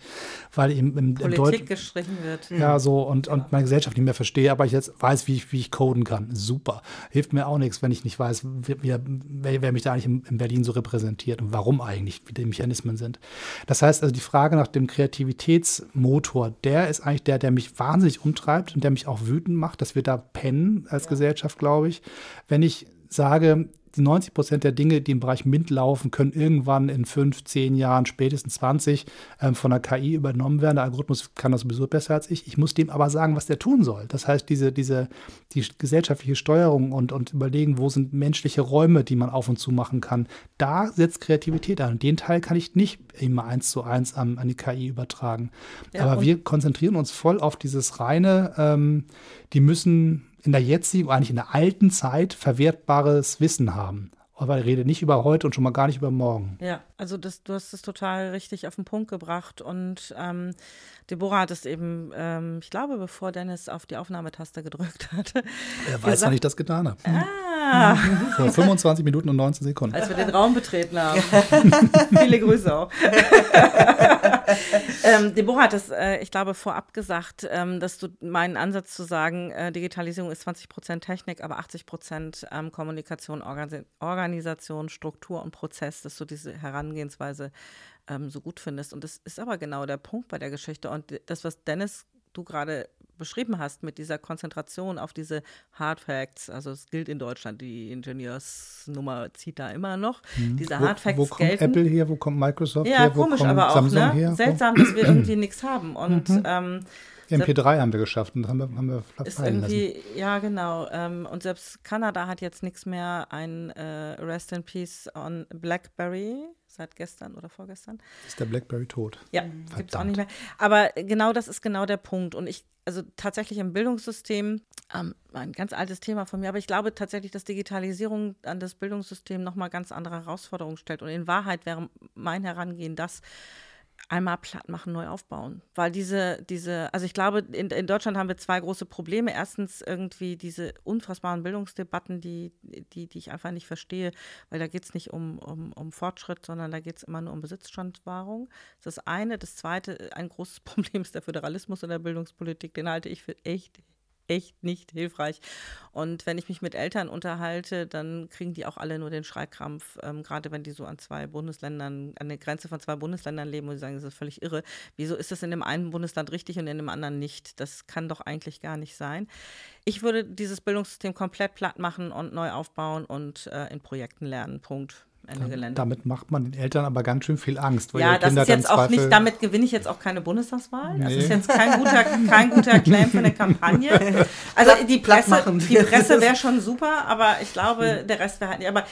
Speaker 2: weil im, im,
Speaker 3: Politik Deut gestrichen wird.
Speaker 2: Ja, so und, genau. und meine Gesellschaft nicht mehr verstehe, aber ich jetzt weiß, wie ich, wie ich coden kann. Super. Hilft mir auch nichts, wenn ich nicht weiß, wer, wer, mich da eigentlich in, in Berlin so repräsentiert und warum eigentlich, wie die Mechanismen sind. Das heißt also, die Frage nach dem Kreativitätsmotor, der ist eigentlich der, der mich wahnsinnig umtreibt und der mich auch wütend macht macht, dass wir da pennen als. Gesellschaft, glaube ich. Wenn ich sage, 90 Prozent der Dinge, die im Bereich MINT laufen, können irgendwann in fünf, zehn Jahren, spätestens 20 ähm, von der KI übernommen werden. Der Algorithmus kann das sowieso besser als ich. Ich muss dem aber sagen, was der tun soll. Das heißt, diese, diese, die gesellschaftliche Steuerung und, und überlegen, wo sind menschliche Räume, die man auf und zu machen kann, da setzt Kreativität an. Und den Teil kann ich nicht immer eins zu eins an, an die KI übertragen. Ja, aber wir konzentrieren uns voll auf dieses reine, ähm, die müssen in der jetzigen, eigentlich in der alten Zeit verwertbares Wissen haben. Aber ich rede nicht über heute und schon mal gar nicht über morgen.
Speaker 3: Ja, also das, du hast es total richtig auf den Punkt gebracht. Und ähm, Deborah hat es eben, ähm, ich glaube, bevor Dennis auf die Aufnahmetaste gedrückt hat.
Speaker 2: Er weiß, wann ich das getan habe. Ah. [laughs] Vor 25 Minuten und 19 Sekunden.
Speaker 3: Als wir den Raum betreten haben. [laughs] Viele Grüße auch. [laughs] [laughs] ähm, Deborah hat es, äh, ich glaube, vorab gesagt, ähm, dass du meinen Ansatz zu sagen, äh, Digitalisierung ist 20 Prozent Technik, aber 80 Prozent ähm, Kommunikation, Organ Organisation, Struktur und Prozess, dass du diese Herangehensweise ähm, so gut findest. Und das ist aber genau der Punkt bei der Geschichte. Und das, was Dennis du gerade beschrieben hast, mit dieser Konzentration auf diese Hard Facts, also es gilt in Deutschland, die Ingenieursnummer zieht da immer noch.
Speaker 2: Mhm. Diese Hard Facts wo, wo kommt gelten. Apple her, wo kommt Microsoft
Speaker 3: ja,
Speaker 2: her,
Speaker 3: wo komisch, kommt aber auch, Samsung ne? her? Seltsam, dass wir [clears throat] irgendwie nichts haben. Und mhm. ähm,
Speaker 2: MP3 haben wir geschafft und das haben wir, haben wir
Speaker 3: ist irgendwie, lassen. Ja, genau. Ähm, und selbst Kanada hat jetzt nichts mehr. Ein äh, Rest in Peace on BlackBerry seit gestern oder vorgestern.
Speaker 2: Ist der BlackBerry tot?
Speaker 3: Ja, gibt es auch nicht mehr. Aber genau das ist genau der Punkt. Und ich, also tatsächlich im Bildungssystem, ähm, ein ganz altes Thema von mir, aber ich glaube tatsächlich, dass Digitalisierung an das Bildungssystem nochmal ganz andere Herausforderungen stellt. Und in Wahrheit wäre mein Herangehen das, einmal platt machen, neu aufbauen. Weil diese, diese, also ich glaube, in, in Deutschland haben wir zwei große Probleme. Erstens irgendwie diese unfassbaren Bildungsdebatten, die, die, die ich einfach nicht verstehe, weil da geht es nicht um, um, um Fortschritt, sondern da geht es immer nur um Besitzstandwahrung. Das ist das eine. Das zweite, ein großes [laughs] Problem ist der Föderalismus in der Bildungspolitik. Den halte ich für echt echt nicht hilfreich. Und wenn ich mich mit Eltern unterhalte, dann kriegen die auch alle nur den Schreikrampf, ähm, gerade wenn die so an zwei Bundesländern, an der Grenze von zwei Bundesländern leben und sagen, das ist völlig irre. Wieso ist das in dem einen Bundesland richtig und in dem anderen nicht? Das kann doch eigentlich gar nicht sein. Ich würde dieses Bildungssystem komplett platt machen und neu aufbauen und äh, in Projekten lernen. Punkt. Ende Gelände.
Speaker 2: Damit macht man den Eltern aber ganz schön viel Angst.
Speaker 3: ja, das ist jetzt auch nicht, damit gewinne ich jetzt auch keine Bundestagswahl. Nee. Das ist jetzt kein guter, kein guter Claim für eine Kampagne. Also die Presse, die Presse [laughs] wäre schon super, aber ich glaube, hm. der Rest wäre halt nicht. Aber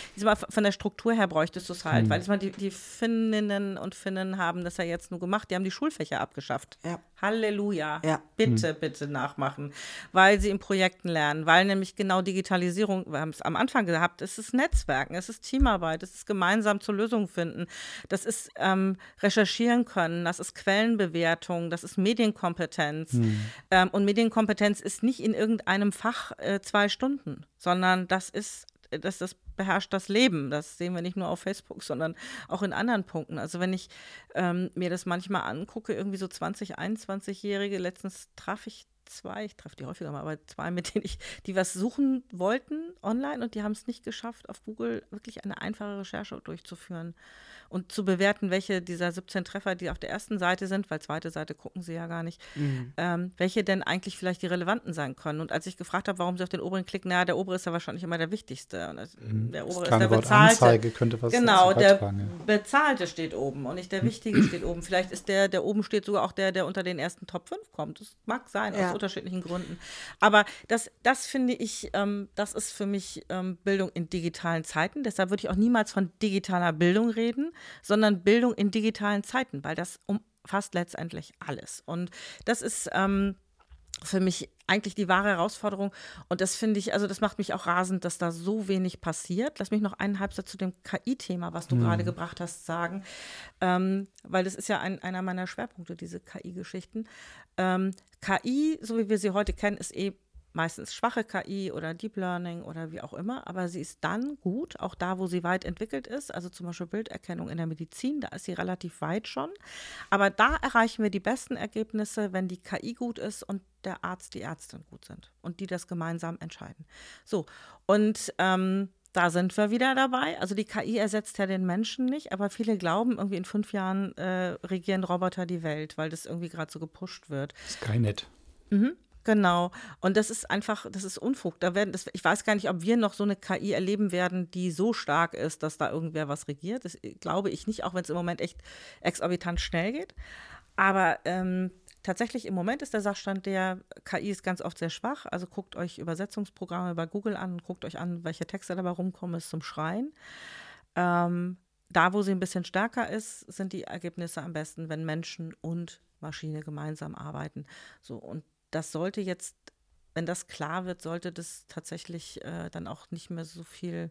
Speaker 3: von der Struktur her bräuchtest du es halt, hm. weil die, die Finninnen und Finnen haben das ja jetzt nur gemacht, die haben die Schulfächer abgeschafft. Ja. Halleluja. Ja. Bitte, hm. bitte nachmachen, weil sie in Projekten lernen, weil nämlich genau Digitalisierung, wir haben es am Anfang gehabt, es ist Netzwerken, es ist Teamarbeit, es ist gemeinsam zur Lösung finden, das ist ähm, recherchieren können, das ist Quellenbewertung, das ist Medienkompetenz. Hm. Ähm, und Medienkompetenz ist nicht in irgendeinem Fach äh, zwei Stunden, sondern das ist das, das beherrscht das Leben. Das sehen wir nicht nur auf Facebook, sondern auch in anderen Punkten. Also wenn ich ähm, mir das manchmal angucke, irgendwie so 20, 21-Jährige, letztens traf ich zwei, ich treffe die häufiger mal, aber zwei, mit denen ich, die was suchen wollten online und die haben es nicht geschafft, auf Google wirklich eine einfache Recherche durchzuführen und zu bewerten, welche dieser 17 Treffer, die auf der ersten Seite sind, weil zweite Seite gucken sie ja gar nicht, mhm. ähm, welche denn eigentlich vielleicht die relevanten sein können. Und als ich gefragt habe, warum sie auf den oberen klicken, naja, der obere ist ja wahrscheinlich immer der wichtigste. Das,
Speaker 2: mhm. Der obere ist der bezahlte. Anzeige könnte was
Speaker 3: genau, der ja. bezahlte steht oben und nicht der wichtige [clears throat] steht oben. Vielleicht ist der, der oben steht sogar auch der, der unter den ersten Top 5 kommt. Das mag sein, ja. aus unterschiedlichen Gründen. Aber das, das finde ich, ähm, das ist für mich ähm, Bildung in digitalen Zeiten. Deshalb würde ich auch niemals von digitaler Bildung reden, sondern Bildung in digitalen Zeiten, weil das umfasst letztendlich alles. Und das ist ähm, für mich eigentlich die wahre Herausforderung. Und das finde ich, also das macht mich auch rasend, dass da so wenig passiert. Lass mich noch einen Halbsatz zu dem KI-Thema, was du mhm. gerade gebracht hast, sagen. Ähm, weil das ist ja ein, einer meiner Schwerpunkte, diese KI-Geschichten. Ähm, KI, so wie wir sie heute kennen, ist eh meistens schwache KI oder Deep Learning oder wie auch immer, aber sie ist dann gut, auch da, wo sie weit entwickelt ist, also zum Beispiel Bilderkennung in der Medizin, da ist sie relativ weit schon. Aber da erreichen wir die besten Ergebnisse, wenn die KI gut ist und der Arzt, die Ärztin gut sind und die das gemeinsam entscheiden. So, und ähm, da sind wir wieder dabei. Also die KI ersetzt ja den Menschen nicht, aber viele glauben, irgendwie in fünf Jahren äh, regieren Roboter die Welt, weil das irgendwie gerade so gepusht wird.
Speaker 2: Skynet.
Speaker 3: Mhm. Genau. Und das ist einfach, das ist Unfug. Da werden, das, ich weiß gar nicht, ob wir noch so eine KI erleben werden, die so stark ist, dass da irgendwer was regiert. Das glaube ich nicht, auch wenn es im Moment echt exorbitant schnell geht. Aber ähm, tatsächlich im Moment ist der Sachstand der KI ist ganz oft sehr schwach. Also guckt euch Übersetzungsprogramme bei Google an, guckt euch an, welche Texte dabei rumkommen, ist zum Schreien. Ähm, da, wo sie ein bisschen stärker ist, sind die Ergebnisse am besten, wenn Menschen und Maschine gemeinsam arbeiten. So, und das sollte jetzt, wenn das klar wird, sollte das tatsächlich äh, dann auch nicht mehr so viel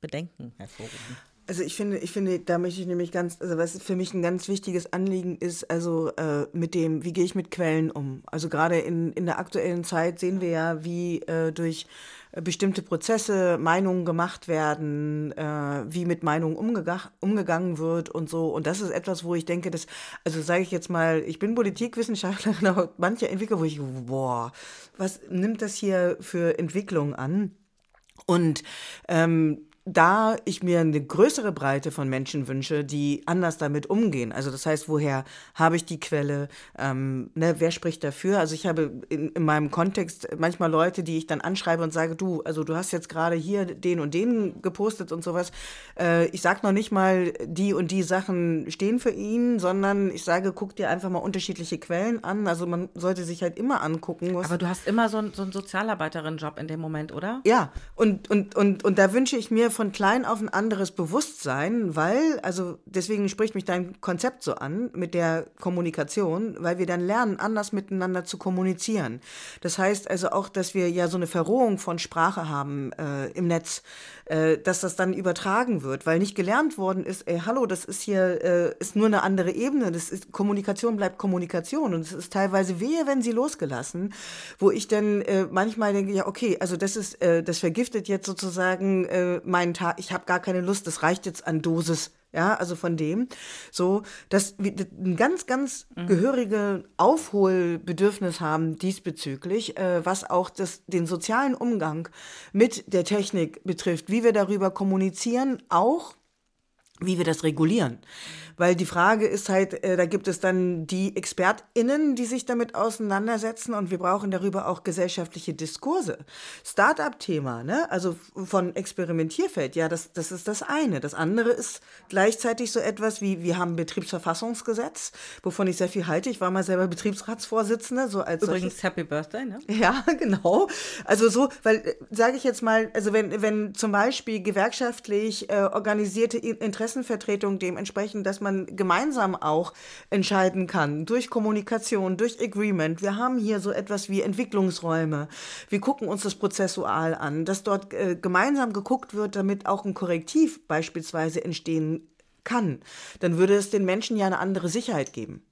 Speaker 3: Bedenken hervorrufen.
Speaker 1: Also ich finde, ich finde, da möchte ich nämlich ganz, also was für mich ein ganz wichtiges Anliegen ist, also äh, mit dem, wie gehe ich mit Quellen um? Also gerade in, in der aktuellen Zeit sehen wir ja, wie äh, durch äh, bestimmte Prozesse Meinungen gemacht werden, äh, wie mit Meinungen umgegangen wird und so. Und das ist etwas, wo ich denke, dass, also sage ich jetzt mal, ich bin Politikwissenschaftlerin, [laughs] aber manche Entwickler, wo ich, boah, was nimmt das hier für Entwicklung an? Und ähm, da ich mir eine größere Breite von Menschen wünsche, die anders damit umgehen. Also das heißt, woher habe ich die Quelle? Ähm, ne, wer spricht dafür? Also ich habe in, in, meinem Kontext manchmal Leute, die ich dann anschreibe und sage, du, also du hast jetzt gerade hier den und den gepostet und sowas. Äh, ich sage noch nicht mal, die und die Sachen stehen für ihn, sondern ich sage, guck dir einfach mal unterschiedliche Quellen an. Also man sollte sich halt immer angucken.
Speaker 3: Aber du hast immer so, so einen Sozialarbeiterin-Job in dem Moment, oder?
Speaker 1: Ja, und, und, und, und da wünsche ich mir von klein auf ein anderes Bewusstsein, weil, also deswegen spricht mich dein Konzept so an mit der Kommunikation, weil wir dann lernen, anders miteinander zu kommunizieren. Das heißt also auch, dass wir ja so eine Verrohung von Sprache haben äh, im Netz, äh, dass das dann übertragen wird, weil nicht gelernt worden ist, ey, hallo, das ist hier, äh, ist nur eine andere Ebene, das ist, Kommunikation bleibt Kommunikation und es ist teilweise wehe, wenn sie losgelassen, wo ich dann äh, manchmal denke, ja, okay, also das ist, äh, das vergiftet jetzt sozusagen äh, meinen Tag, ich habe gar keine Lust, das reicht jetzt an Dosis. Ja, also von dem, so, dass wir ein ganz, ganz mhm. gehörige Aufholbedürfnis haben diesbezüglich, äh, was auch das, den sozialen Umgang mit der Technik betrifft, wie wir darüber kommunizieren, auch wie wir das regulieren. Weil die Frage ist halt, äh, da gibt es dann die ExpertInnen, die sich damit auseinandersetzen und wir brauchen darüber auch gesellschaftliche Diskurse. Start-up-Thema, ne? also von Experimentierfeld, ja, das, das ist das eine. Das andere ist gleichzeitig so etwas wie, wir haben ein Betriebsverfassungsgesetz, wovon ich sehr viel halte. Ich war mal selber Betriebsratsvorsitzende. So als
Speaker 3: Übrigens solches. Happy Birthday, ne? [laughs]
Speaker 1: Ja, genau. Also so, weil, äh, sage ich jetzt mal, also wenn, wenn zum Beispiel gewerkschaftlich äh, organisierte Interessenvertretung dementsprechend, dass man man gemeinsam auch entscheiden kann, durch Kommunikation, durch Agreement. Wir haben hier so etwas wie Entwicklungsräume. Wir gucken uns das prozessual an, dass dort äh, gemeinsam geguckt wird, damit auch ein Korrektiv beispielsweise entstehen kann. Dann würde es den Menschen ja eine andere Sicherheit geben.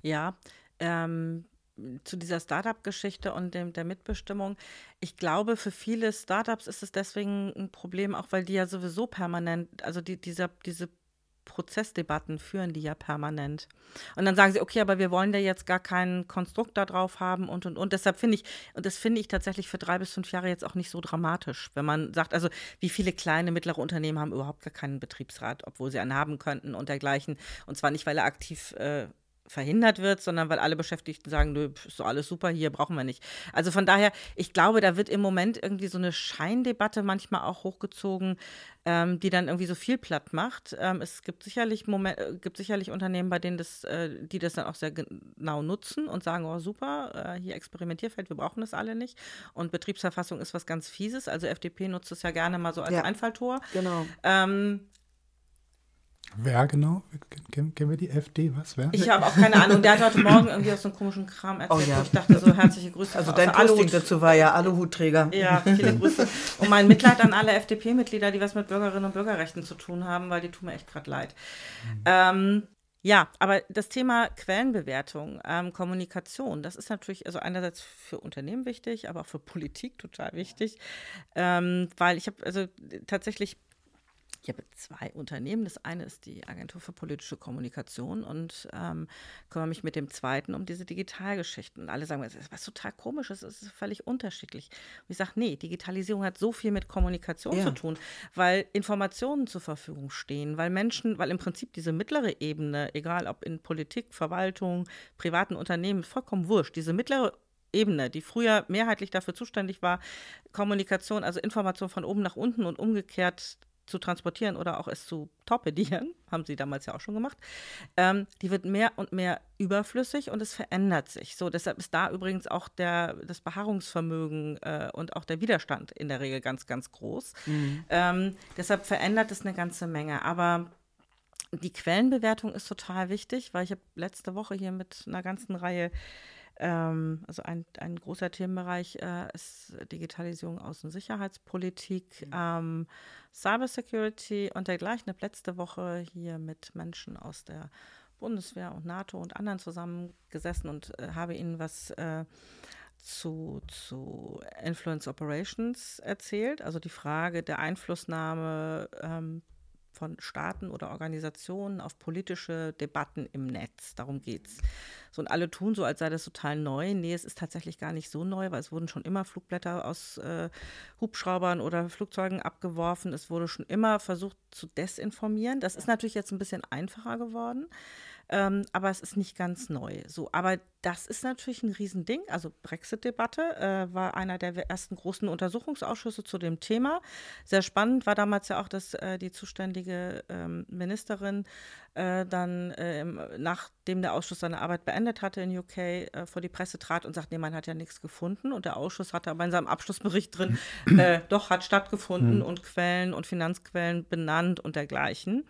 Speaker 3: Ja, ähm, zu dieser Startup-Geschichte und dem, der Mitbestimmung. Ich glaube, für viele Startups ist es deswegen ein Problem, auch weil die ja sowieso permanent, also die, dieser, diese Prozessdebatten führen die ja permanent. Und dann sagen sie, okay, aber wir wollen da jetzt gar keinen Konstrukt da drauf haben und und und. Deshalb finde ich, und das finde ich tatsächlich für drei bis fünf Jahre jetzt auch nicht so dramatisch, wenn man sagt, also wie viele kleine, mittlere Unternehmen haben überhaupt gar keinen Betriebsrat, obwohl sie einen haben könnten und dergleichen. Und zwar nicht, weil er aktiv äh, verhindert wird, sondern weil alle Beschäftigten sagen, nö, ist so alles super, hier brauchen wir nicht. Also von daher, ich glaube, da wird im Moment irgendwie so eine Scheindebatte manchmal auch hochgezogen, ähm, die dann irgendwie so viel platt macht. Ähm, es gibt sicherlich Moment, äh, gibt sicherlich Unternehmen, bei denen das, äh, die das dann auch sehr genau nutzen und sagen, oh super, äh, hier Experimentierfeld, wir brauchen das alle nicht. Und Betriebsverfassung ist was ganz Fieses. Also FDP nutzt es ja gerne mal so als ja, Einfalltor.
Speaker 1: Genau.
Speaker 3: Ähm,
Speaker 2: Wer genau? Kennen, wir die FD? Was? Wer?
Speaker 3: Ich habe auch keine Ahnung. Der hat heute Morgen irgendwie aus so einem komischen Kram erzählt. Oh, ja. Ich dachte so, herzliche Grüße.
Speaker 1: Also dein Posting dazu war ja Aluhutträger.
Speaker 3: Ja, viele Grüße. Und mein Mitleid an alle FDP-Mitglieder, die was mit Bürgerinnen und Bürgerrechten zu tun haben, weil die tun mir echt gerade leid. Mhm. Ähm, ja, aber das Thema Quellenbewertung, ähm, Kommunikation, das ist natürlich also einerseits für Unternehmen wichtig, aber auch für Politik total wichtig, ähm, weil ich habe also tatsächlich ich habe zwei Unternehmen. Das eine ist die Agentur für politische Kommunikation und ähm, kümmere mich mit dem zweiten um diese Digitalgeschichten. Und alle sagen, das ist was total komisches, das ist völlig unterschiedlich. Und ich sage, nee, Digitalisierung hat so viel mit Kommunikation ja. zu tun, weil Informationen zur Verfügung stehen, weil Menschen, weil im Prinzip diese mittlere Ebene, egal ob in Politik, Verwaltung, privaten Unternehmen, vollkommen wurscht, diese mittlere Ebene, die früher mehrheitlich dafür zuständig war, Kommunikation, also Information von oben nach unten und umgekehrt zu transportieren oder auch es zu torpedieren, [laughs] haben sie damals ja auch schon gemacht, ähm, die wird mehr und mehr überflüssig und es verändert sich. So, deshalb ist da übrigens auch der, das Beharrungsvermögen äh, und auch der Widerstand in der Regel ganz, ganz groß. Mhm. Ähm, deshalb verändert es eine ganze Menge. Aber die Quellenbewertung ist total wichtig, weil ich habe letzte Woche hier mit einer ganzen Reihe ähm, also ein, ein großer Themenbereich äh, ist Digitalisierung, Außensicherheitspolitik, mhm. ähm, Cybersecurity und dergleichen. Ich habe letzte Woche hier mit Menschen aus der Bundeswehr und NATO und anderen zusammengesessen und äh, habe ihnen was äh, zu, zu Influence Operations erzählt, also die Frage der Einflussnahme ähm, von Staaten oder Organisationen auf politische Debatten im Netz. Darum geht es. So, und alle tun so, als sei das total neu. Nee, es ist tatsächlich gar nicht so neu, weil es wurden schon immer Flugblätter aus äh, Hubschraubern oder Flugzeugen abgeworfen. Es wurde schon immer versucht zu desinformieren. Das ist natürlich jetzt ein bisschen einfacher geworden. Ähm, aber es ist nicht ganz neu. So, aber das ist natürlich ein Riesending. Also Brexit-Debatte äh, war einer der ersten großen Untersuchungsausschüsse zu dem Thema. Sehr spannend war damals ja auch, dass äh, die zuständige ähm, Ministerin äh, dann äh, nachdem der Ausschuss seine Arbeit beendet hatte in UK äh, vor die Presse trat und sagt, nee, man hat ja nichts gefunden. Und der Ausschuss hatte aber in seinem Abschlussbericht drin, [clears throat] äh, doch hat stattgefunden mhm. und Quellen und Finanzquellen benannt und dergleichen.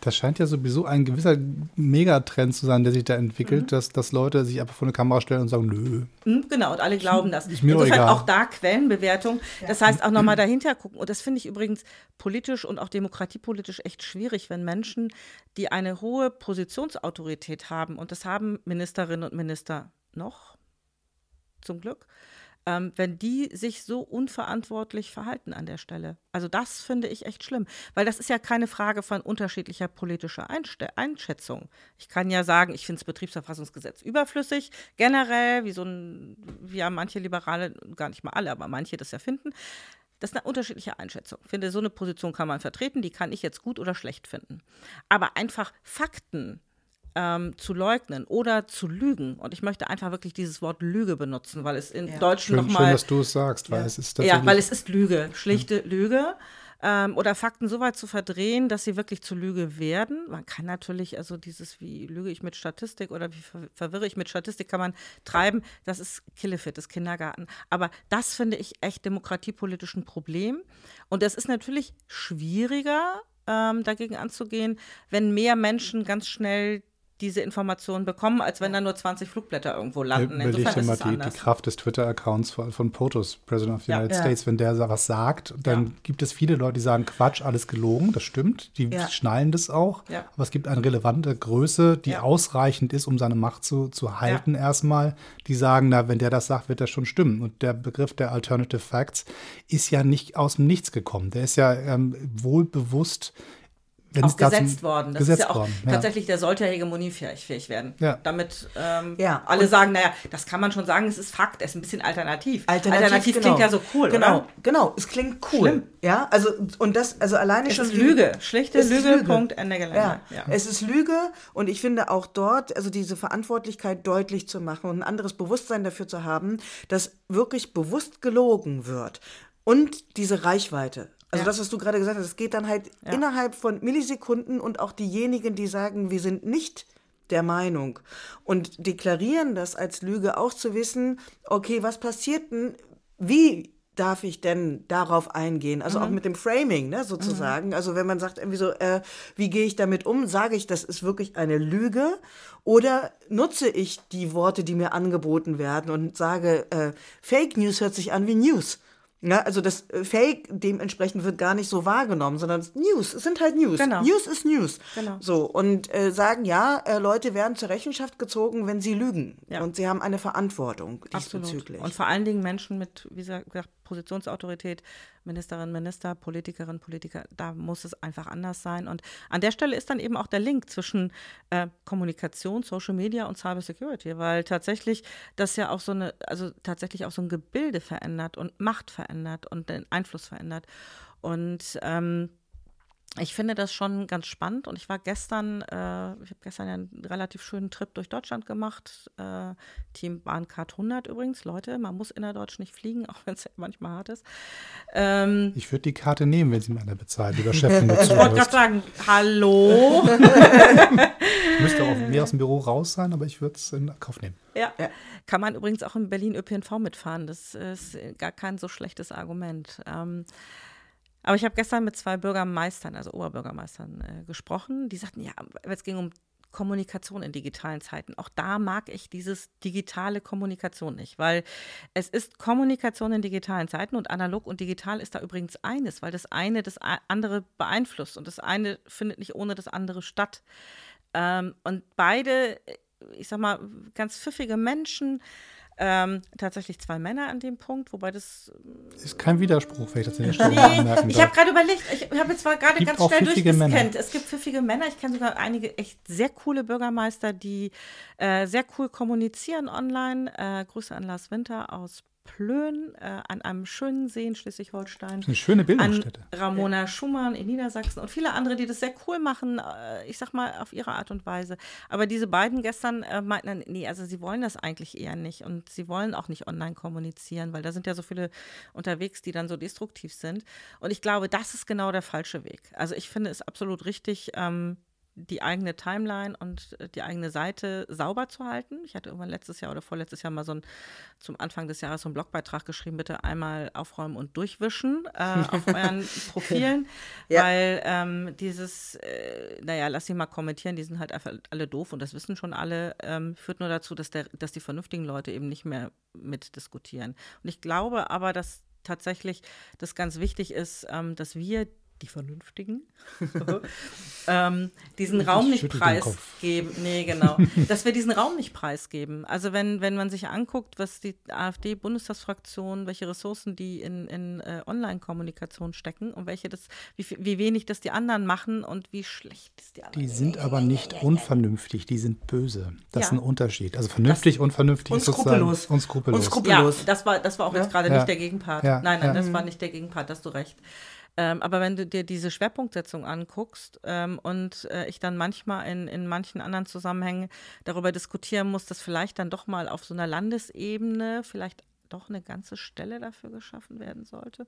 Speaker 2: Das scheint ja sowieso ein gewisser Megatrend zu sein, der sich da entwickelt, mhm. dass, dass Leute sich einfach vor eine Kamera stellen und sagen, nö.
Speaker 3: Mhm, genau, und alle glauben das. Ist mir Insofern egal. auch da Quellenbewertung. Ja. Das heißt auch nochmal dahinter gucken. Und das finde ich übrigens politisch und auch demokratiepolitisch echt schwierig, wenn Menschen, die eine hohe Positionsautorität haben, und das haben Ministerinnen und Minister noch, zum Glück, ähm, wenn die sich so unverantwortlich verhalten an der Stelle. Also das finde ich echt schlimm, weil das ist ja keine Frage von unterschiedlicher politischer Einste Einschätzung. Ich kann ja sagen, ich finde das Betriebsverfassungsgesetz überflüssig, generell, wie so ein, wie ja manche Liberale, gar nicht mal alle, aber manche das ja finden. Das ist eine unterschiedliche Einschätzung. Ich finde, so eine Position kann man vertreten, die kann ich jetzt gut oder schlecht finden. Aber einfach Fakten ähm, zu leugnen oder zu lügen. Und ich möchte einfach wirklich dieses Wort Lüge benutzen, weil es in ja. Deutsch nochmal.
Speaker 2: Schön, dass du es sagst, weil
Speaker 3: ja.
Speaker 2: es ist
Speaker 3: Ja, weil es ist Lüge, schlichte ja. Lüge. Ähm, oder Fakten so weit zu verdrehen, dass sie wirklich zu Lüge werden. Man kann natürlich, also dieses, wie lüge ich mit Statistik oder wie ver verwirre ich mit Statistik, kann man treiben. Das ist Killefit, das Kindergarten. Aber das finde ich echt demokratiepolitisch ein Problem. Und es ist natürlich schwieriger, ähm, dagegen anzugehen, wenn mehr Menschen ganz schnell diese Informationen bekommen, als wenn da nur 20 Flugblätter irgendwo landen.
Speaker 2: Insofern ist mal die, die, Kraft des Twitter-Accounts von, von POTUS, President of the ja. United ja. States. Wenn der was sagt, dann ja. gibt es viele Leute, die sagen, Quatsch, alles gelogen, das stimmt. Die schnallen das auch. Aber es gibt eine relevante Größe, die ausreichend ist, um seine Macht zu, zu halten erstmal. Die sagen, na, wenn der das sagt, wird das schon stimmen. Und der Begriff der Alternative Facts ist ja nicht aus dem Nichts gekommen. Der ist ja ähm, wohl bewusst
Speaker 3: auch gesetzt worden. Das gesetzt ist ja auch worden, ja. tatsächlich, der sollte ja hegemoniefähig werden. Ja. Damit ähm, ja. alle und sagen, naja, das kann man schon sagen, es ist Fakt, es ist ein bisschen alternativ.
Speaker 1: Alternativ, alternativ genau.
Speaker 3: klingt ja so cool,
Speaker 1: genau,
Speaker 3: oder?
Speaker 1: Genau, es klingt cool. Schlimm. Ja, also und das, also alleine
Speaker 3: es
Speaker 1: schon.
Speaker 3: Ist Lüge, schlichte Lüge, Lüge, Punkt, Ende Gelände.
Speaker 1: Ja. ja. Es ist Lüge und ich finde auch dort, also diese Verantwortlichkeit deutlich zu machen und ein anderes Bewusstsein dafür zu haben, dass wirklich bewusst gelogen wird. Und diese Reichweite. Also ja. das, was du gerade gesagt hast, es geht dann halt ja. innerhalb von Millisekunden und auch diejenigen, die sagen, wir sind nicht der Meinung und deklarieren das als Lüge auch zu wissen, okay, was passiert denn, wie darf ich denn darauf eingehen? Also mhm. auch mit dem Framing, ne, sozusagen. Mhm. Also wenn man sagt irgendwie so, äh, wie gehe ich damit um? Sage ich, das ist wirklich eine Lüge? Oder nutze ich die Worte, die mir angeboten werden und sage, äh, Fake News hört sich an wie News? Ja, also das äh, Fake dementsprechend wird gar nicht so wahrgenommen, sondern News, es sind halt News. Genau. News ist News. Genau. So, und äh, sagen, ja, äh, Leute werden zur Rechenschaft gezogen, wenn sie lügen. Ja. Und sie haben eine Verantwortung diesbezüglich. Absolut.
Speaker 3: Und vor allen Dingen Menschen mit, wie gesagt, Positionsautorität, Ministerinnen, Minister, Politikerinnen, Politiker, da muss es einfach anders sein. Und an der Stelle ist dann eben auch der Link zwischen äh, Kommunikation, Social Media und Cyber Security, weil tatsächlich das ja auch so eine, also tatsächlich auch so ein Gebilde verändert und Macht verändert und den Einfluss verändert. Und ähm, ich finde das schon ganz spannend und ich war gestern, äh, ich habe gestern einen relativ schönen Trip durch Deutschland gemacht. Äh, Team Bahncard 100 übrigens. Leute, man muss innerdeutsch nicht fliegen, [laughs] auch wenn es manchmal hart ist. Ähm,
Speaker 2: ich würde die Karte nehmen, wenn sie mir einer bezahlt, lieber [laughs] Chef. ich
Speaker 3: wollte gerade sagen, hallo.
Speaker 2: Müsste auch mehr aus dem Büro raus sein, aber ich würde es in Kauf nehmen.
Speaker 3: Ja. ja. Kann man übrigens auch in Berlin ÖPNV mitfahren. Das ist gar kein so schlechtes Argument. Ähm, aber ich habe gestern mit zwei Bürgermeistern, also Oberbürgermeistern, äh, gesprochen. Die sagten, ja, es ging um Kommunikation in digitalen Zeiten. Auch da mag ich dieses digitale Kommunikation nicht, weil es ist Kommunikation in digitalen Zeiten und analog und digital ist da übrigens eines, weil das eine das andere beeinflusst und das eine findet nicht ohne das andere statt. Ähm, und beide, ich sag mal, ganz pfiffige Menschen, ähm, tatsächlich zwei Männer an dem Punkt, wobei das.
Speaker 2: Ist kein Widerspruch, wenn ich das in der
Speaker 3: Stelle nee, Ich habe gerade überlegt, ich habe jetzt zwar gerade ganz schnell durchgescannt. Es gibt pfiffige Männer, ich kenne sogar einige echt sehr coole Bürgermeister, die äh, sehr cool kommunizieren online. Äh, Grüße an Lars Winter aus Plön äh, an einem schönen See in Schleswig-Holstein.
Speaker 2: Eine schöne Bildungsstätte.
Speaker 3: An Ramona. Schumann in Niedersachsen und viele andere, die das sehr cool machen, äh, ich sag mal auf ihre Art und Weise. Aber diese beiden gestern äh, meinten, nee, also sie wollen das eigentlich eher nicht und sie wollen auch nicht online kommunizieren, weil da sind ja so viele unterwegs, die dann so destruktiv sind. Und ich glaube, das ist genau der falsche Weg. Also ich finde es absolut richtig, ähm, die eigene Timeline und äh, die eigene Seite sauber zu halten. Ich hatte irgendwann letztes Jahr oder vorletztes Jahr mal so ein, zum Anfang des Jahres so einen Blogbeitrag geschrieben, bitte einmal aufräumen und durchwischen äh, auf euren [laughs] Profilen, [laughs] ja. weil ähm, dieses, äh, naja, lass sie mal kommentieren, die sind halt einfach alle doof und das wissen schon alle, ähm, führt nur dazu, dass, der, dass die vernünftigen Leute eben nicht mehr mitdiskutieren. Und ich glaube aber, dass tatsächlich das ganz wichtig ist, ähm, dass wir die Vernünftigen, [laughs] [laughs] ähm, diesen ich Raum nicht preisgeben. Nee, genau. [laughs] dass wir diesen Raum nicht preisgeben. Also wenn, wenn man sich anguckt, was die AfD-Bundestagsfraktion, welche Ressourcen die in, in äh, Online-Kommunikation stecken und welche das, wie, wie wenig das die anderen machen und wie schlecht ist die
Speaker 2: anderen. Die sind aber nicht unvernünftig, die sind böse. Das ja. ist ein Unterschied. Also vernünftig, das, unvernünftig
Speaker 1: und skrupellos.
Speaker 2: Und skrupellos. Und
Speaker 3: skrupellos. Ja, das war, das war auch ja. jetzt gerade nicht der Gegenpart. Nein, nein, das war nicht der Gegenpart, hast du recht. Ähm, aber wenn du dir diese Schwerpunktsetzung anguckst ähm, und äh, ich dann manchmal in, in manchen anderen Zusammenhängen darüber diskutieren muss, dass vielleicht dann doch mal auf so einer Landesebene vielleicht doch eine ganze Stelle dafür geschaffen werden sollte.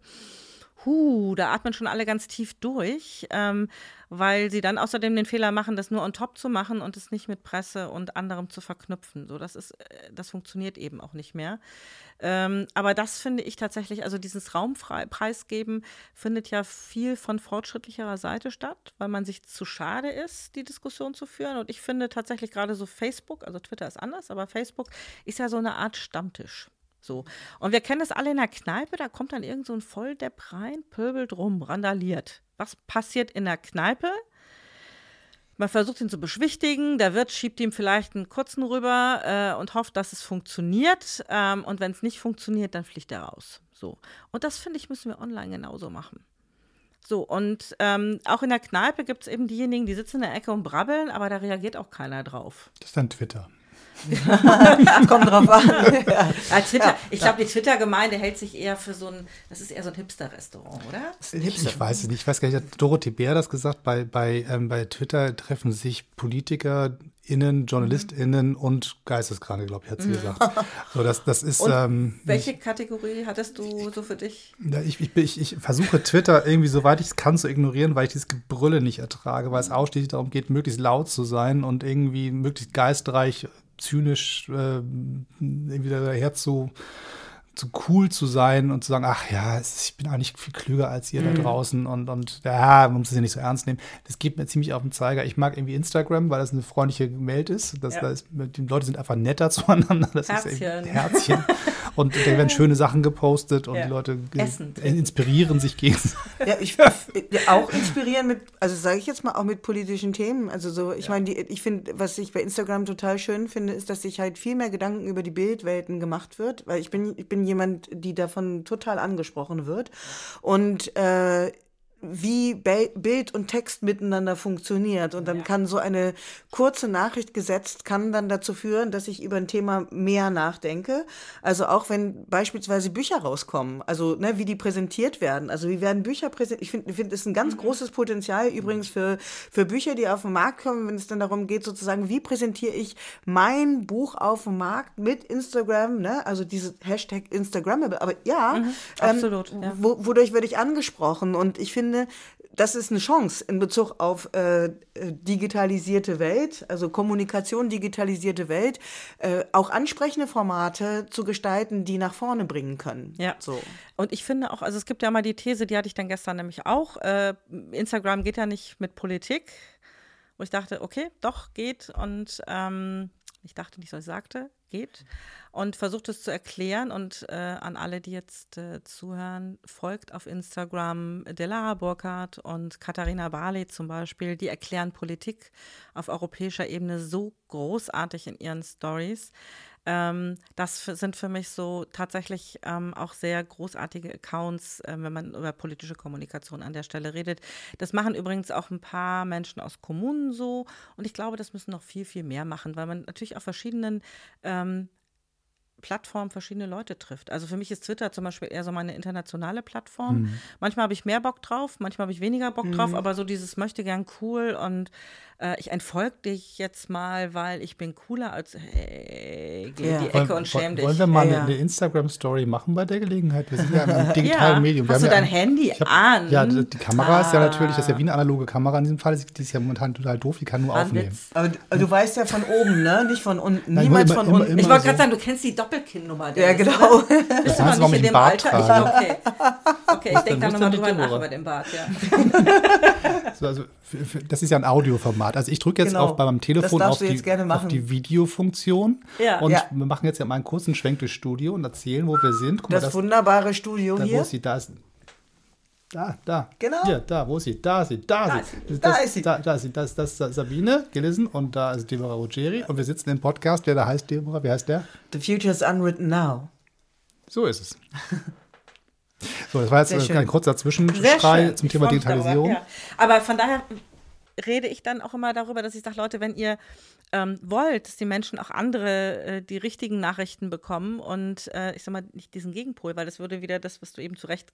Speaker 3: Huh, da atmen schon alle ganz tief durch, ähm, weil sie dann außerdem den Fehler machen, das nur on top zu machen und es nicht mit Presse und anderem zu verknüpfen. So, das ist, äh, das funktioniert eben auch nicht mehr. Ähm, aber das finde ich tatsächlich, also dieses Raumpreisgeben findet ja viel von fortschrittlicherer Seite statt, weil man sich zu schade ist, die Diskussion zu führen. Und ich finde tatsächlich gerade so Facebook, also Twitter ist anders, aber Facebook ist ja so eine Art Stammtisch. So. Und wir kennen das alle in der Kneipe, da kommt dann irgend so ein Volldepp rein, pöbelt rum, randaliert. Was passiert in der Kneipe? Man versucht ihn zu beschwichtigen, der Wirt schiebt ihm vielleicht einen kurzen rüber äh, und hofft, dass es funktioniert. Ähm, und wenn es nicht funktioniert, dann fliegt er raus. So. Und das finde ich, müssen wir online genauso machen. So, und ähm, auch in der Kneipe gibt es eben diejenigen, die sitzen in der Ecke und brabbeln, aber da reagiert auch keiner drauf.
Speaker 2: Das ist dann Twitter. [laughs]
Speaker 1: Kommt drauf an. ja.
Speaker 3: Ja, Twitter, ich glaube, die Twitter-Gemeinde hält sich eher für so ein, das ist eher so ein Hipster-Restaurant, oder?
Speaker 2: Ein Hipster. Ich weiß es nicht. Ich weiß gar nicht, hat Dorothee Bär das gesagt, bei, bei, ähm, bei Twitter treffen sich Politiker, Innen, JournalistInnen mhm. und Geisteskranke, glaube ich, hat sie mhm. gesagt. So, das, das ist. Ähm,
Speaker 3: welche Kategorie hattest du so für dich?
Speaker 2: Ich, ich, ich, ich versuche Twitter irgendwie, soweit ich es kann, zu ignorieren, weil ich dieses Gebrülle nicht ertrage, weil es ausschließlich darum geht, möglichst laut zu sein und irgendwie möglichst geistreich zynisch äh, irgendwie daher zu, zu cool zu sein und zu sagen, ach ja, ich bin eigentlich viel klüger als ihr mhm. da draußen und, und ja, man muss es ja nicht so ernst nehmen. Das geht mir ziemlich auf den Zeiger. Ich mag irgendwie Instagram, weil das eine freundliche Welt ist. Das, ja. das die Leute sind einfach netter [laughs] zueinander. Das
Speaker 3: Herzchen.
Speaker 2: ist Herzchen. [laughs] Und da werden schöne Sachen gepostet und ja. die Leute Essend. inspirieren sich gegenseitig.
Speaker 1: Ja, ich [laughs] auch inspirieren mit, also sage ich jetzt mal auch mit politischen Themen. Also so, ich ja. meine, ich finde, was ich bei Instagram total schön finde, ist, dass sich halt viel mehr Gedanken über die Bildwelten gemacht wird, weil ich bin, ich bin jemand, die davon total angesprochen wird. Und äh, wie Be Bild und Text miteinander funktioniert. Und dann ja. kann so eine kurze Nachricht gesetzt, kann dann dazu führen, dass ich über ein Thema mehr nachdenke. Also auch wenn beispielsweise Bücher rauskommen, also ne, wie die präsentiert werden. Also wie werden Bücher präsentiert? Ich finde, ich finde, es ist ein ganz mhm. großes Potenzial übrigens für, für Bücher, die auf den Markt kommen, wenn es dann darum geht, sozusagen, wie präsentiere ich mein Buch auf dem Markt mit Instagram, ne? Also dieses Hashtag Instagrammable. Aber ja, mhm, ähm, absolut. Ja. Wo, wodurch werde ich angesprochen? Und ich finde, finde, das ist eine Chance in Bezug auf äh, digitalisierte Welt, also Kommunikation, digitalisierte Welt, äh, auch ansprechende Formate zu gestalten, die nach vorne bringen können.
Speaker 3: Ja. So. Und ich finde auch, also es gibt ja mal die These, die hatte ich dann gestern nämlich auch, äh, Instagram geht ja nicht mit Politik, wo ich dachte, okay, doch, geht. Und ähm, ich dachte nicht, was ich sagte, geht und versucht es zu erklären. Und äh, an alle, die jetzt äh, zuhören, folgt auf Instagram Delara Burkhardt und Katharina Barley zum Beispiel. Die erklären Politik auf europäischer Ebene so großartig in ihren Stories. Ähm, das sind für mich so tatsächlich ähm, auch sehr großartige Accounts, äh, wenn man über politische Kommunikation an der Stelle redet. Das machen übrigens auch ein paar Menschen aus Kommunen so. Und ich glaube, das müssen noch viel, viel mehr machen, weil man natürlich auf verschiedenen ähm, Plattform verschiedene Leute trifft. Also für mich ist Twitter zum Beispiel eher so meine internationale Plattform. Mhm. Manchmal habe ich mehr Bock drauf, manchmal habe ich weniger Bock mhm. drauf, aber so dieses möchte gern cool und äh, ich entfolge dich jetzt mal, weil ich bin cooler als hey, geh ja. in die Ecke und schäm dich.
Speaker 2: Wollen wir mal ja, eine Instagram-Story machen bei der Gelegenheit? Wir sind ja im [laughs] digitalen
Speaker 3: ja.
Speaker 2: Medium.
Speaker 3: Wir Hast du dein Handy
Speaker 2: hab,
Speaker 3: an?
Speaker 2: Ja, die Kamera ah. ist ja natürlich, das ist ja wie eine analoge Kamera in diesem Fall. Die ist ja momentan total doof, die kann nur aufnehmen.
Speaker 1: Aber du, du weißt ja von oben, ne? Nicht von unten. Nein, Niemals immer, von immer, unten.
Speaker 3: Immer ich wollte so. gerade sagen, du kennst die Doppelkinnnummer.
Speaker 1: Ja, genau.
Speaker 3: Bist [laughs] du noch nicht in dem Alter? Ich, okay, okay ich denke da nochmal drüber nach über den Bart, ja. [laughs]
Speaker 2: so, also, für, für, das ist ja ein Audioformat. Also ich drücke jetzt genau. auf beim Telefon auf die, auf die, Videofunktion. Ja. Und ja. wir machen jetzt ja mal einen kurzen Schwenk durchs Studio und erzählen, wo wir sind.
Speaker 1: Guck das, mal, das wunderbare Studio
Speaker 2: da,
Speaker 1: hier.
Speaker 2: Wo sie, da ist da, da.
Speaker 1: Genau.
Speaker 2: Hier, da, wo ist sie? Da ist sie, da, da ist sie. Da, ist sie. Da, da ist sie. Das, das, das ist Sabine gelesen und da ist Deborah Rogeri und wir sitzen im Podcast, der da heißt Deborah. Wie heißt der?
Speaker 1: The Future is Unwritten Now.
Speaker 2: So ist es. [laughs] So, das war jetzt ein kurzer Zwischenschrei zum Thema Digitalisierung.
Speaker 3: Darüber, ja. Aber von daher rede ich dann auch immer darüber, dass ich sage, Leute, wenn ihr ähm, wollt, dass die Menschen auch andere, äh, die richtigen Nachrichten bekommen und äh, ich sag mal, nicht diesen Gegenpol, weil das würde wieder das, was du eben zu Recht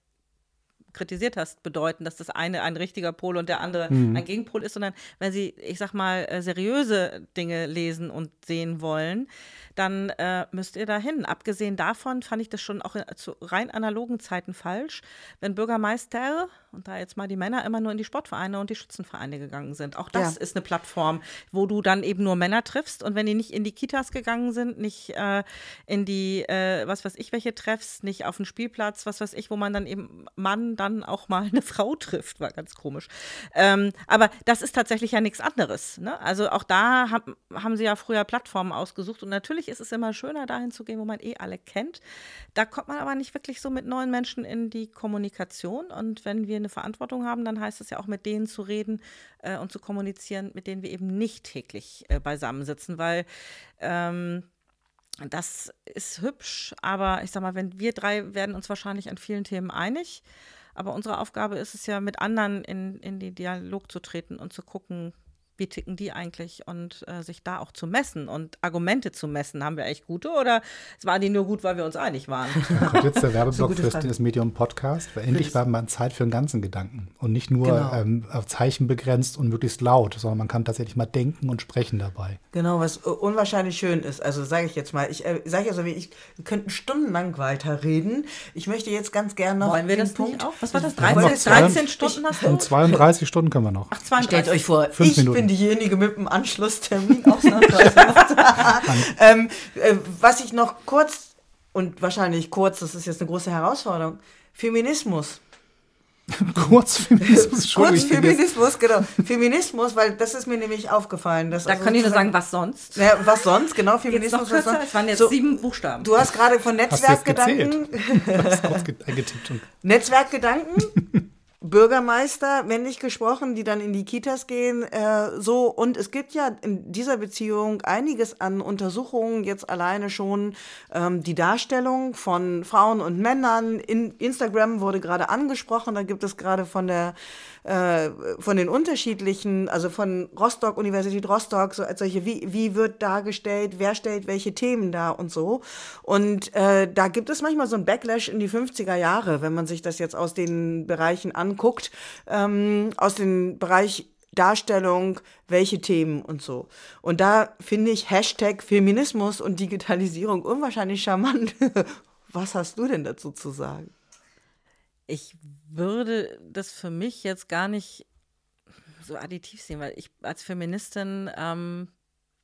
Speaker 3: kritisiert hast, bedeuten, dass das eine ein richtiger Pol und der andere mhm. ein Gegenpol ist, sondern wenn sie, ich sag mal, äh, seriöse Dinge lesen und sehen wollen, dann äh, müsst ihr dahin. Abgesehen davon fand ich das schon auch zu rein analogen Zeiten falsch, wenn Bürgermeister und da jetzt mal die Männer immer nur in die Sportvereine und die Schützenvereine gegangen sind. Auch das ja. ist eine Plattform, wo du dann eben nur Männer triffst und wenn die nicht in die Kitas gegangen sind, nicht äh, in die, äh, was weiß ich, welche Treffs, nicht auf den Spielplatz, was weiß ich, wo man dann eben Mann dann auch mal eine Frau trifft, war ganz komisch. Ähm, aber das ist tatsächlich ja nichts anderes. Ne? Also auch da hab, haben sie ja früher Plattformen ausgesucht und natürlich natürlich ist es immer schöner, dahin zu gehen, wo man eh alle kennt. Da kommt man aber nicht wirklich so mit neuen Menschen in die Kommunikation. Und wenn wir eine Verantwortung haben, dann heißt es ja auch mit denen zu reden äh, und zu kommunizieren, mit denen wir eben nicht täglich äh, beisammensitzen, weil ähm, das ist hübsch, aber ich sag mal, wenn wir drei werden uns wahrscheinlich an vielen Themen einig. Aber unsere Aufgabe ist es ja, mit anderen in, in den Dialog zu treten und zu gucken, wie ticken die eigentlich und äh, sich da auch zu messen und Argumente zu messen. Haben wir echt gute oder waren die nur gut, weil wir uns einig waren? [laughs]
Speaker 2: Da kommt jetzt der Werbeblock für das Medium Podcast, weil endlich war man Zeit für einen ganzen Gedanken und nicht nur genau. ähm, auf Zeichen begrenzt und möglichst laut, sondern man kann tatsächlich mal denken und sprechen dabei.
Speaker 1: Genau, was unwahrscheinlich schön ist. Also sage ich jetzt mal, ich äh, sage ja so wie ich, wir könnten stundenlang weiterreden. Ich möchte jetzt ganz gerne noch
Speaker 3: Wollen wir das Punkt, nicht auch? Was war das? 13, 13 Stunden hast du?
Speaker 2: Und 32 Stunden können wir noch.
Speaker 1: Ach, 32. Stellt euch vor, Fünf ich Minuten. bin diejenige mit dem Anschlusstermin [laughs] ausnahmsweise. [laughs] ähm, äh, was ich noch kurz und wahrscheinlich kurz, das ist jetzt eine große Herausforderung, Feminismus. [laughs]
Speaker 2: Kurzfeminismus,
Speaker 1: Kurzfeminismus, genau. Feminismus, weil das ist mir nämlich aufgefallen. Dass
Speaker 3: da
Speaker 1: also
Speaker 3: können die nur sagen, was sonst?
Speaker 1: Ja, was sonst, genau, Feminismus.
Speaker 3: Jetzt noch kürzer, es waren jetzt so, sieben Buchstaben.
Speaker 1: Du hast gerade von Netzwerkgedanken.
Speaker 2: Eingetippt.
Speaker 1: Netzwerkgedanken Bürgermeister, männlich gesprochen, die dann in die Kitas gehen, äh, so. Und es gibt ja in dieser Beziehung einiges an Untersuchungen, jetzt alleine schon ähm, die Darstellung von Frauen und Männern. In Instagram wurde gerade angesprochen, da gibt es gerade von der äh, von den unterschiedlichen, also von Rostock, Universität Rostock, so als solche, wie, wie wird dargestellt, wer stellt welche Themen dar und so. Und äh, da gibt es manchmal so ein Backlash in die 50er Jahre, wenn man sich das jetzt aus den Bereichen anguckt, ähm, aus dem Bereich Darstellung, welche Themen und so. Und da finde ich Hashtag Feminismus und Digitalisierung unwahrscheinlich charmant. [laughs] Was hast du denn dazu zu sagen?
Speaker 3: Ich würde das für mich jetzt gar nicht so additiv sehen, weil ich als Feministin ähm,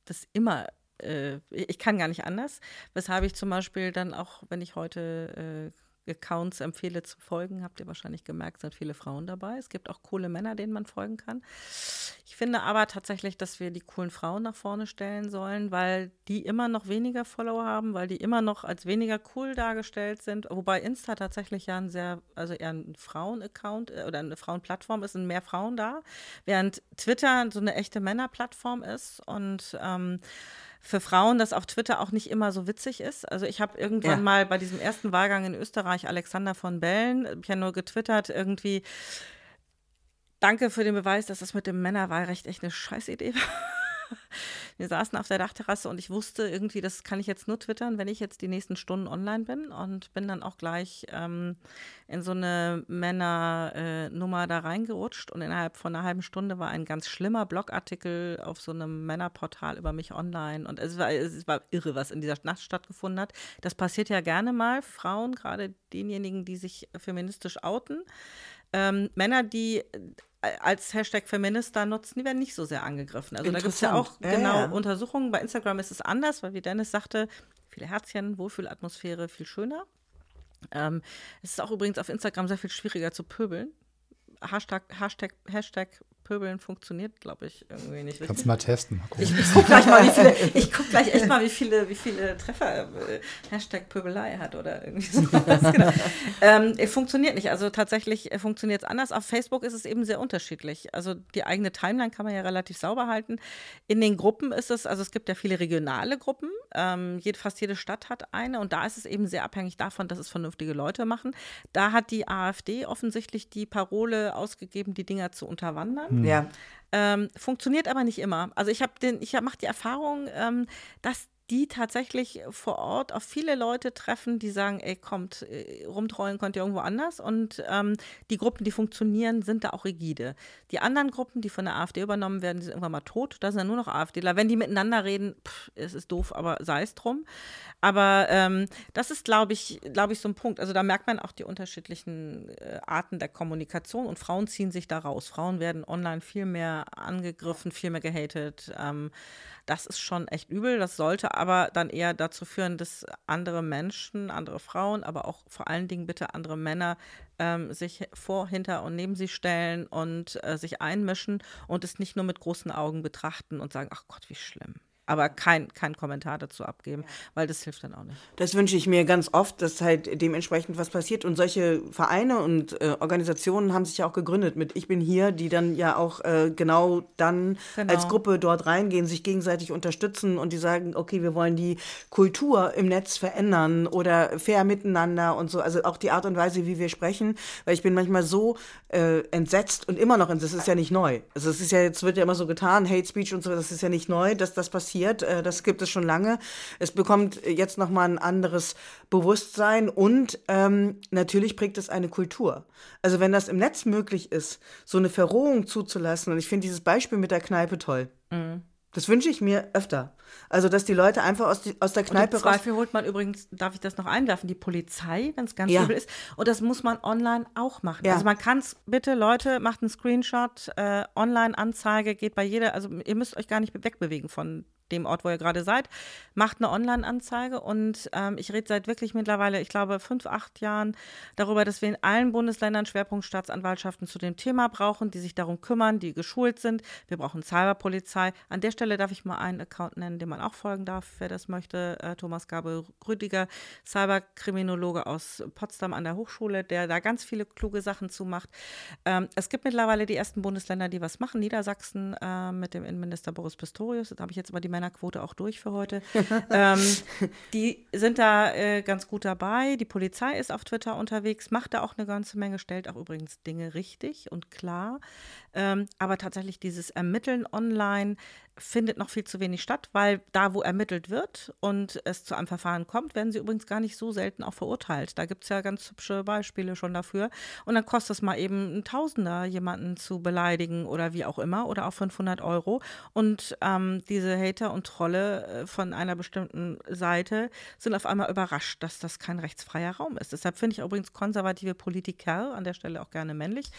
Speaker 3: das immer, äh, ich kann gar nicht anders, weshalb ich zum Beispiel dann auch, wenn ich heute äh, Accounts empfehle zu folgen, habt ihr wahrscheinlich gemerkt, sind viele Frauen dabei. Es gibt auch coole Männer, denen man folgen kann. Ich finde aber tatsächlich, dass wir die coolen Frauen nach vorne stellen sollen, weil die immer noch weniger Follower haben, weil die immer noch als weniger cool dargestellt sind. Wobei Insta tatsächlich ja ein sehr, also eher ein Frauen-Account äh, oder eine Frauenplattform ist, sind mehr Frauen da, während Twitter so eine echte Männerplattform ist und ähm, für Frauen das auf Twitter auch nicht immer so witzig ist. Also ich habe irgendwann ja. mal bei diesem ersten Wahlgang in Österreich Alexander von Bellen, ich habe nur getwittert, irgendwie, danke für den Beweis, dass das mit dem Männerwahlrecht echt eine Scheißidee war. [laughs] Wir saßen auf der Dachterrasse und ich wusste irgendwie, das kann ich jetzt nur twittern, wenn ich jetzt die nächsten Stunden online bin und bin dann auch gleich ähm, in so eine Männernummer äh, da reingerutscht und innerhalb von einer halben Stunde war ein ganz schlimmer Blogartikel auf so einem Männerportal über mich online und es war, es war irre, was in dieser Nacht stattgefunden hat. Das passiert ja gerne mal, Frauen, gerade denjenigen, die sich feministisch outen. Ähm, Männer, die als Hashtag Feminista nutzen, die werden nicht so sehr angegriffen. Also da gibt es ja auch ja, genau ja. Untersuchungen. Bei Instagram ist es anders, weil wie Dennis sagte, viele Herzchen, Wohlfühlatmosphäre, viel schöner. Ähm, es ist auch übrigens auf Instagram sehr viel schwieriger zu pöbeln. Hashtag, Hashtag, Hashtag Pöbeln funktioniert, glaube ich, irgendwie nicht.
Speaker 2: Kannst du mal testen. Mal
Speaker 3: ich, ich gucke gleich mal, wie viele, [laughs] ich guck gleich echt mal, wie viele, wie viele Treffer äh, Hashtag Pöbelei hat oder irgendwie sowas. genau. ähm, funktioniert nicht. Also tatsächlich äh, funktioniert es anders. Auf Facebook ist es eben sehr unterschiedlich. Also die eigene Timeline kann man ja relativ sauber halten. In den Gruppen ist es, also es gibt ja viele regionale Gruppen. Ähm, jede, fast jede Stadt hat eine und da ist es eben sehr abhängig davon, dass es vernünftige Leute machen. Da hat die AfD offensichtlich die Parole ausgegeben, die Dinger zu unterwandern.
Speaker 1: Mhm. Ja.
Speaker 3: Ähm, funktioniert aber nicht immer. Also ich habe den, ich mache die Erfahrung, ähm, dass die tatsächlich vor Ort auf viele Leute treffen, die sagen, ey, kommt, äh, rumtrollen könnt ihr irgendwo anders. Und ähm, die Gruppen, die funktionieren, sind da auch rigide. Die anderen Gruppen, die von der AfD übernommen werden, sind irgendwann mal tot. Da sind ja nur noch AfDler. Wenn die miteinander reden, pff, es ist doof, aber sei es drum. Aber ähm, das ist, glaube ich, glaube ich, so ein Punkt. Also da merkt man auch die unterschiedlichen äh, Arten der Kommunikation und Frauen ziehen sich da raus. Frauen werden online viel mehr angegriffen, viel mehr gehatet. Ähm, das ist schon echt übel. Das sollte aber dann eher dazu führen, dass andere Menschen, andere Frauen, aber auch vor allen Dingen bitte andere Männer ähm, sich vor, hinter und neben sie stellen und äh, sich einmischen und es nicht nur mit großen Augen betrachten und sagen, ach Gott, wie schlimm aber kein, kein Kommentar dazu abgeben, weil das hilft dann auch nicht.
Speaker 1: Das wünsche ich mir ganz oft, dass halt dementsprechend was passiert. Und solche Vereine und äh, Organisationen haben sich ja auch gegründet mit Ich bin hier, die dann ja auch äh, genau dann genau. als Gruppe dort reingehen, sich gegenseitig unterstützen und die sagen, okay, wir wollen die Kultur im Netz verändern oder fair miteinander und so. Also auch die Art und Weise, wie wir sprechen, weil ich bin manchmal so äh, entsetzt und immer noch entsetzt. Das ist ja nicht neu. Also es ist ja, jetzt wird ja immer so getan, Hate Speech und so, das ist ja nicht neu, dass das passiert passiert. Äh, das gibt es schon lange. Es bekommt jetzt nochmal ein anderes Bewusstsein und ähm, natürlich prägt es eine Kultur. Also wenn das im Netz möglich ist, so eine Verrohung zuzulassen, und ich finde dieses Beispiel mit der Kneipe toll. Mhm. Das wünsche ich mir öfter. Also, dass die Leute einfach aus, die, aus der Kneipe
Speaker 3: und Im Zweifel holt man übrigens, darf ich das noch einwerfen, die Polizei, wenn es ganz ja. übel ist. Und das muss man online auch machen. Ja. Also man kann es, bitte Leute, macht einen Screenshot, äh, Online-Anzeige, geht bei jeder, also ihr müsst euch gar nicht wegbewegen von dem Ort, wo ihr gerade seid, macht eine Online-Anzeige und ähm, ich rede seit wirklich mittlerweile, ich glaube, fünf, acht Jahren darüber, dass wir in allen Bundesländern Schwerpunktstaatsanwaltschaften zu dem Thema brauchen, die sich darum kümmern, die geschult sind. Wir brauchen Cyberpolizei. An der Stelle darf ich mal einen Account nennen, dem man auch folgen darf, wer das möchte. Äh, Thomas Gabe Rüdiger, Cyberkriminologe aus Potsdam an der Hochschule, der da ganz viele kluge Sachen zu macht. Ähm, es gibt mittlerweile die ersten Bundesländer, die was machen. Niedersachsen äh, mit dem Innenminister Boris Pistorius. Da habe ich jetzt aber die Männerquote auch durch für heute. [laughs] ähm, die sind da äh, ganz gut dabei. Die Polizei ist auf Twitter unterwegs, macht da auch eine ganze Menge, stellt auch übrigens Dinge richtig und klar. Ähm, aber tatsächlich dieses Ermitteln online findet noch viel zu wenig statt, weil da, wo ermittelt wird und es zu einem Verfahren kommt, werden sie übrigens gar nicht so selten auch verurteilt. Da gibt es ja ganz hübsche Beispiele schon dafür. Und dann kostet es mal eben ein Tausender, jemanden zu beleidigen oder wie auch immer oder auch 500 Euro. Und ähm, diese Hater und Trolle äh, von einer bestimmten Seite sind auf einmal überrascht, dass das kein rechtsfreier Raum ist. Deshalb finde ich übrigens konservative Politiker, an der Stelle auch gerne männlich,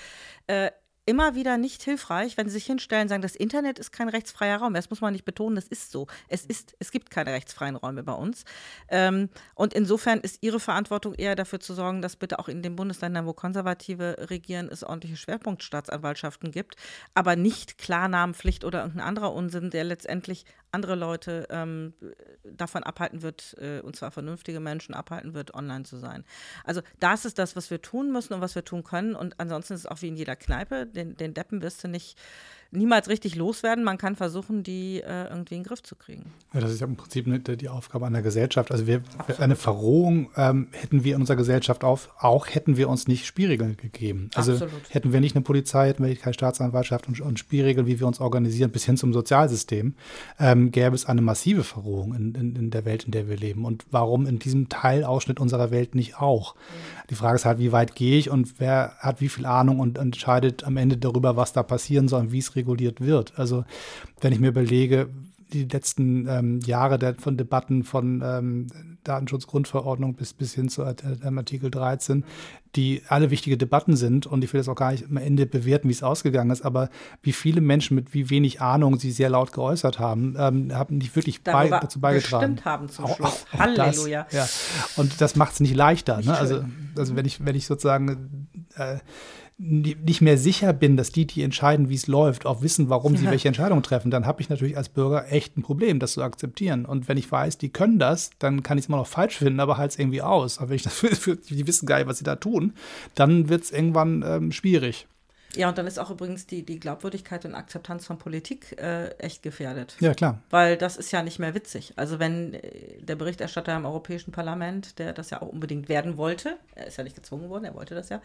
Speaker 3: äh, immer wieder nicht hilfreich, wenn sie sich hinstellen und sagen, das Internet ist kein rechtsfreier Raum. Das muss man nicht betonen, das ist so. Es, ist, es gibt keine rechtsfreien Räume bei uns. Ähm, und insofern ist ihre Verantwortung eher dafür zu sorgen, dass bitte auch in den Bundesländern, wo Konservative regieren, es ordentliche Schwerpunktstaatsanwaltschaften gibt, aber nicht Klarnamenpflicht oder irgendein anderer Unsinn, der letztendlich andere Leute ähm, davon abhalten wird, äh, und zwar vernünftige Menschen abhalten wird, online zu sein. Also das ist das, was wir tun müssen und was wir tun können. Und ansonsten ist es auch wie in jeder Kneipe, den, den Deppen wirst du nicht niemals richtig loswerden. Man kann versuchen, die äh, irgendwie in den Griff zu kriegen.
Speaker 2: Ja, das ist ja im Prinzip die, die Aufgabe einer Gesellschaft. Also wir, eine Verrohung ähm, hätten wir in unserer Gesellschaft auf, auch hätten wir uns nicht Spielregeln gegeben. Also Absolut. hätten wir nicht eine Polizei, hätten wir keine Staatsanwaltschaft und, und Spielregeln, wie wir uns organisieren, bis hin zum Sozialsystem, ähm, gäbe es eine massive Verrohung in, in, in, der Welt, in der wir leben. Und warum in diesem Teilausschnitt unserer Welt nicht auch? Mhm. Die Frage ist halt, wie weit gehe ich und wer hat wie viel Ahnung und entscheidet am Ende darüber, was da passieren soll und wie es reguliert wird. Also wenn ich mir überlege, die letzten ähm, Jahre der, von Debatten von ähm, Datenschutzgrundverordnung bis, bis hin zu äh, Artikel 13, die alle wichtige Debatten sind und ich will das auch gar nicht am Ende bewerten, wie es ausgegangen ist, aber wie viele Menschen mit wie wenig Ahnung sie sehr laut geäußert haben, ähm, haben nicht wirklich bei, dazu beigetragen.
Speaker 3: Bestimmt haben zum Schluss. Auch, auch Halleluja.
Speaker 2: Das, ja. Und das macht es nicht leichter. Nicht ne? Also, also wenn ich, wenn ich sozusagen äh, nicht mehr sicher bin, dass die, die entscheiden, wie es läuft, auch wissen, warum sie welche Entscheidungen treffen, dann habe ich natürlich als Bürger echt ein Problem, das zu akzeptieren. Und wenn ich weiß, die können das, dann kann ich es immer noch falsch finden, aber halt es irgendwie aus. Aber wenn ich [laughs] das für, für, die wissen gar nicht, was sie da tun, dann wird es irgendwann ähm, schwierig.
Speaker 3: Ja, und dann ist auch übrigens die, die Glaubwürdigkeit und Akzeptanz von Politik äh, echt gefährdet.
Speaker 2: Ja, klar.
Speaker 3: Weil das ist ja nicht mehr witzig. Also wenn äh, der Berichterstatter im Europäischen Parlament, der das ja auch unbedingt werden wollte, er ist ja nicht gezwungen worden, er wollte das ja,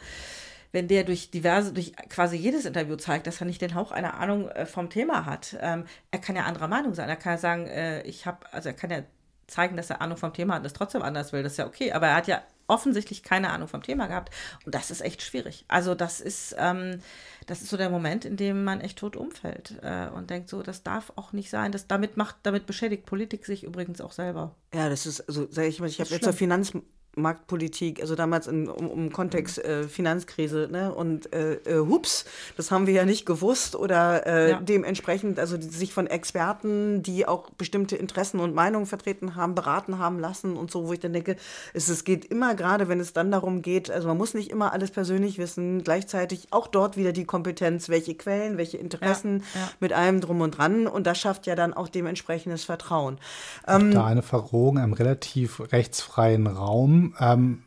Speaker 3: wenn der durch diverse, durch quasi jedes Interview zeigt, dass er nicht den Hauch einer Ahnung äh, vom Thema hat. Ähm, er kann ja anderer Meinung sein. Er kann ja sagen, äh, ich habe, also er kann ja zeigen, dass er Ahnung vom Thema hat und es trotzdem anders will. Das ist ja okay. Aber er hat ja offensichtlich keine Ahnung vom Thema gehabt. Und das ist echt schwierig. Also das ist, ähm, das ist so der Moment, in dem man echt tot umfällt äh, und denkt so, das darf auch nicht sein. Das, damit macht, damit beschädigt Politik sich übrigens auch selber.
Speaker 1: Ja, das ist, also sage ich mal, ich habe jetzt zur Finanz Marktpolitik, also damals in, um, um Kontext äh, Finanzkrise, ne? Und äh, äh, hups, das haben wir ja nicht gewusst oder äh, ja. dementsprechend, also die, sich von Experten, die auch bestimmte Interessen und Meinungen vertreten haben, beraten haben lassen und so, wo ich dann denke, es, es geht immer gerade, wenn es dann darum geht, also man muss nicht immer alles persönlich wissen, gleichzeitig auch dort wieder die Kompetenz, welche Quellen, welche Interessen ja, ja. mit allem drum und dran und das schafft ja dann auch dementsprechendes Vertrauen.
Speaker 2: Ähm, da eine Verrohung im relativ rechtsfreien Raum ähm,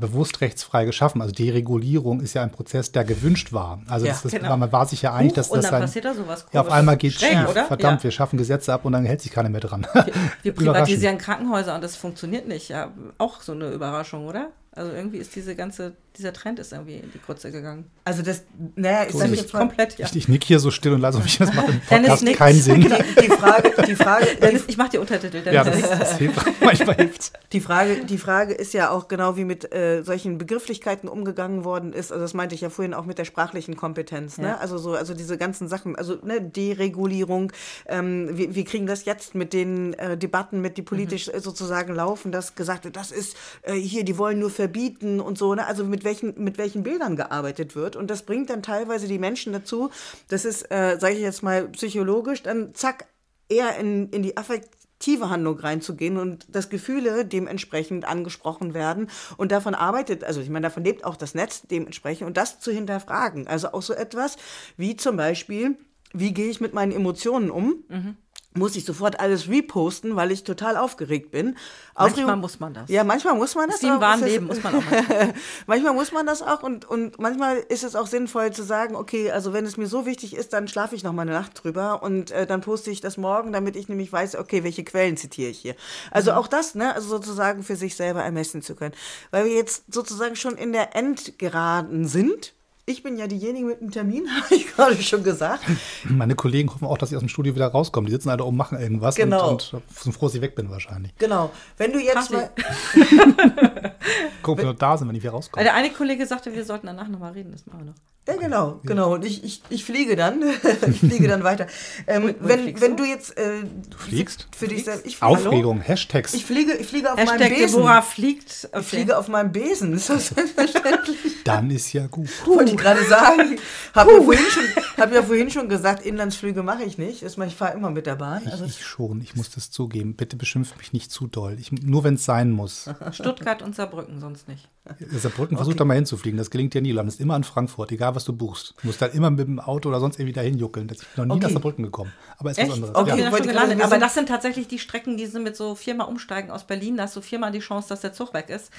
Speaker 2: bewusst rechtsfrei geschaffen. Also Deregulierung ist ja ein Prozess, der gewünscht war. Also ja, das, das, genau. man war sich ja einig, dass
Speaker 3: Huch,
Speaker 2: das
Speaker 3: dann passiert da sowas
Speaker 2: ja, auf einmal geht Schräg, schief. Oder? Verdammt, ja. wir schaffen Gesetze ab und dann hält sich keiner mehr dran.
Speaker 3: Wir, wir [laughs] privatisieren Krankenhäuser und das funktioniert nicht. Ja, auch so eine Überraschung, oder? Also irgendwie ist diese ganze dieser Trend ist irgendwie in die Kurze gegangen.
Speaker 1: Also das, naja, ist nämlich
Speaker 2: ich, komplett, ja. Ich, ich nick hier so still und lasse mich das macht im [laughs] Podcast Dennis keinen Sinn.
Speaker 1: Die, die, Frage, die Frage, [laughs]
Speaker 3: Dennis, ich mache die Untertitel.
Speaker 2: Dennis. Ja, das, das hilft, manchmal hilft
Speaker 1: Die Frage, die Frage ist ja auch genau, wie mit äh, solchen Begrifflichkeiten umgegangen worden ist. Also das meinte ich ja vorhin auch mit der sprachlichen Kompetenz. Ne? Ja. Also so, also diese ganzen Sachen, also ne, Deregulierung. Ähm, wir, wir kriegen das jetzt mit den äh, Debatten, mit die politisch mhm. sozusagen laufen, dass gesagt wird, das ist äh, hier, die wollen nur verbieten und so. Ne? Also mit welchen, mit welchen Bildern gearbeitet wird. Und das bringt dann teilweise die Menschen dazu, das ist, äh, sage ich jetzt mal psychologisch, dann zack, eher in, in die affektive Handlung reinzugehen und dass Gefühle dementsprechend angesprochen werden. Und davon arbeitet, also ich meine, davon lebt auch das Netz dementsprechend und das zu hinterfragen. Also auch so etwas wie zum Beispiel, wie gehe ich mit meinen Emotionen um? Mhm muss ich sofort alles reposten, weil ich total aufgeregt bin.
Speaker 3: Manchmal Aufregung, muss man das.
Speaker 1: Ja, manchmal muss man das.
Speaker 3: Im wahren Leben muss man auch. [laughs]
Speaker 1: Manchmal. manchmal muss man das auch und, und manchmal ist es auch sinnvoll zu sagen, okay, also wenn es mir so wichtig ist, dann schlafe ich noch mal eine Nacht drüber und äh, dann poste ich das morgen, damit ich nämlich weiß, okay, welche Quellen zitiere ich hier. Also mhm. auch das, ne, also sozusagen für sich selber ermessen zu können. Weil wir jetzt sozusagen schon in der Endgeraden sind ich bin ja diejenige mit dem Termin, [laughs] habe ich gerade schon gesagt.
Speaker 2: Meine Kollegen hoffen auch, dass ich aus dem Studio wieder rauskomme. Die sitzen alle oben, machen irgendwas
Speaker 1: genau.
Speaker 2: und, und sind froh, dass ich weg bin wahrscheinlich.
Speaker 1: Genau. Wenn du jetzt mal... [laughs]
Speaker 2: Guck, wir noch da sind, wenn ich wieder rauskomme.
Speaker 3: Der eine Kollege sagte, wir sollten danach nochmal reden. Das machen wir noch.
Speaker 1: Ja, genau, genau. Und ich, ich, ich fliege dann. [laughs] ich fliege dann weiter. Ähm, wenn, wenn du jetzt. Äh,
Speaker 2: du fliegst?
Speaker 1: Für dich selbst.
Speaker 2: Ich, Aufregung, hallo? Hashtags.
Speaker 1: Ich fliege, ich fliege auf
Speaker 3: Hashtag
Speaker 1: meinem Besen.
Speaker 3: Deborah fliegt.
Speaker 1: Okay. Ich fliege auf meinem Besen. Ist das selbstverständlich? [laughs]
Speaker 2: Dann ist ja gut.
Speaker 1: Wollte ich gerade sagen. Habe ja, vorhin schon, hab ja vorhin schon gesagt, Inlandsflüge mache ich nicht. Ich fahre immer mit der Bahn.
Speaker 2: Also ich, ich, schon, ich muss das zugeben. Bitte beschimpft mich nicht zu doll. Ich, nur wenn es sein muss.
Speaker 3: Stuttgart und Saarbrücken, sonst nicht.
Speaker 2: Saarbrücken, versuch okay. da mal hinzufliegen. Das gelingt ja nie. Du landest immer in Frankfurt, egal was du buchst. Du musst halt immer mit dem Auto oder sonst irgendwie dahin juckeln. Ich bin noch nie okay. nach Saarbrücken gekommen. Aber ist
Speaker 3: Echt?
Speaker 2: was anderes.
Speaker 3: Okay, ja. schon gelandet. Aber das sind tatsächlich die Strecken, die sind mit so viermal umsteigen aus Berlin. Da hast du viermal die Chance, dass der Zug weg ist.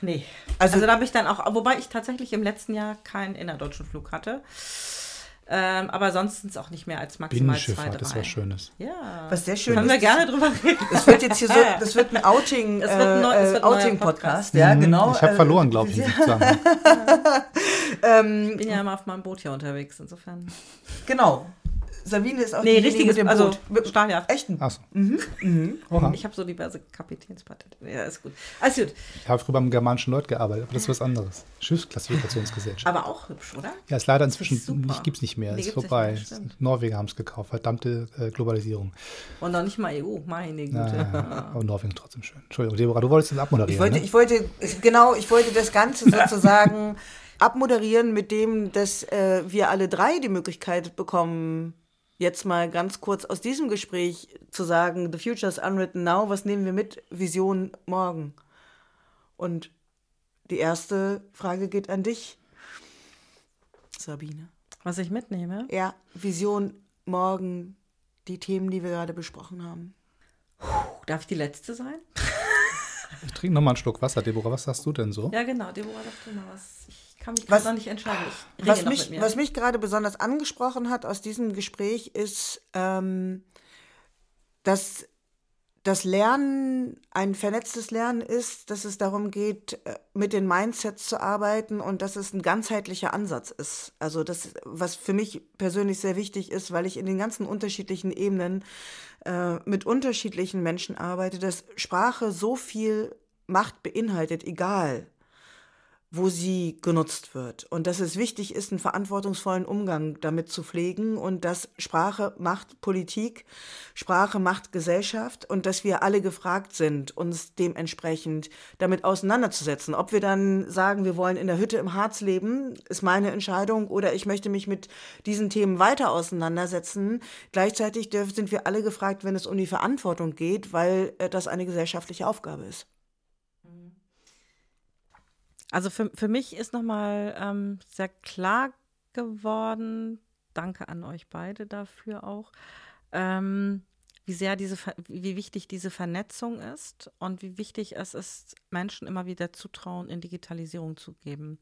Speaker 3: Nee. Also, also da habe ich dann auch, wobei ich tatsächlich im letzten Jahr keinen innerdeutschen Flug hatte. Ähm, aber sonst sind es auch nicht mehr als maximal zwei, drei.
Speaker 2: das war Schönes.
Speaker 3: Ja.
Speaker 1: Was sehr schön
Speaker 3: Können
Speaker 1: ist.
Speaker 3: wir gerne drüber reden.
Speaker 1: Das wird jetzt hier so, [laughs] das wird ein Outing,
Speaker 3: das wird ein, neu,
Speaker 1: äh, Outing Podcast. Podcast. Ja, mhm. genau.
Speaker 2: Ich habe äh, verloren, glaube [laughs] ich, [laughs]
Speaker 3: ähm, Ich bin ja immer auf meinem Boot hier unterwegs, insofern.
Speaker 1: Genau. Sabine ist auch
Speaker 3: nee, richtiges, mit dem
Speaker 1: also
Speaker 3: Boot. Also, Stahljacht.
Speaker 1: Echten.
Speaker 2: Achso.
Speaker 1: Mhm. Mhm.
Speaker 3: Ich habe so diverse Kapitänspatente. Ja, ist gut. Alles gut.
Speaker 2: Ich habe früher beim germanischen Leut gearbeitet, aber das ist was anderes. Schiffsklassifikationsgesellschaft.
Speaker 3: Aber auch hübsch, oder?
Speaker 2: Ja, ist leider inzwischen nicht, gibt es nicht mehr. Nee, ist vorbei. Mehr, Norwegen haben es gekauft. Verdammte äh, Globalisierung.
Speaker 3: Und noch nicht mal EU, meine Güte.
Speaker 2: Ja, ja, aber Norwegen trotzdem schön. Entschuldigung, Deborah, du wolltest das abmoderieren.
Speaker 1: Ich wollte,
Speaker 2: ne?
Speaker 1: ich wollte, genau, ich wollte das Ganze [laughs] sozusagen abmoderieren mit dem, dass äh, wir alle drei die Möglichkeit bekommen, jetzt mal ganz kurz aus diesem Gespräch zu sagen, The Future is unwritten now, was nehmen wir mit? Vision morgen. Und die erste Frage geht an dich, Sabine.
Speaker 3: Was ich mitnehme?
Speaker 1: Ja, Vision morgen, die Themen, die wir gerade besprochen haben.
Speaker 3: Darf ich die letzte sein?
Speaker 2: Ich trinke nochmal einen Schluck Wasser, Deborah. Was sagst du denn so?
Speaker 3: Ja, genau. Deborah, sag du mal was. Ich kann mich was, noch nicht entscheiden.
Speaker 1: was, mich, was mich gerade besonders angesprochen hat aus diesem Gespräch ist, ähm, dass das Lernen ein vernetztes Lernen ist, dass es darum geht, äh, mit den Mindsets zu arbeiten und dass es ein ganzheitlicher Ansatz ist. Also das, was für mich persönlich sehr wichtig ist, weil ich in den ganzen unterschiedlichen Ebenen äh, mit unterschiedlichen Menschen arbeite, dass Sprache so viel Macht beinhaltet, egal wo sie genutzt wird. Und dass es wichtig ist, einen verantwortungsvollen Umgang damit zu pflegen und dass Sprache macht Politik, Sprache macht Gesellschaft und dass wir alle gefragt sind, uns dementsprechend damit auseinanderzusetzen. Ob wir dann sagen, wir wollen in der Hütte im Harz leben, ist meine Entscheidung oder ich möchte mich mit diesen Themen weiter auseinandersetzen. Gleichzeitig sind wir alle gefragt, wenn es um die Verantwortung geht, weil äh, das eine gesellschaftliche Aufgabe ist.
Speaker 3: Also für, für mich ist nochmal ähm, sehr klar geworden, danke an euch beide dafür auch, ähm, wie sehr diese, wie wichtig diese Vernetzung ist und wie wichtig es ist, Menschen immer wieder Zutrauen in Digitalisierung zu geben.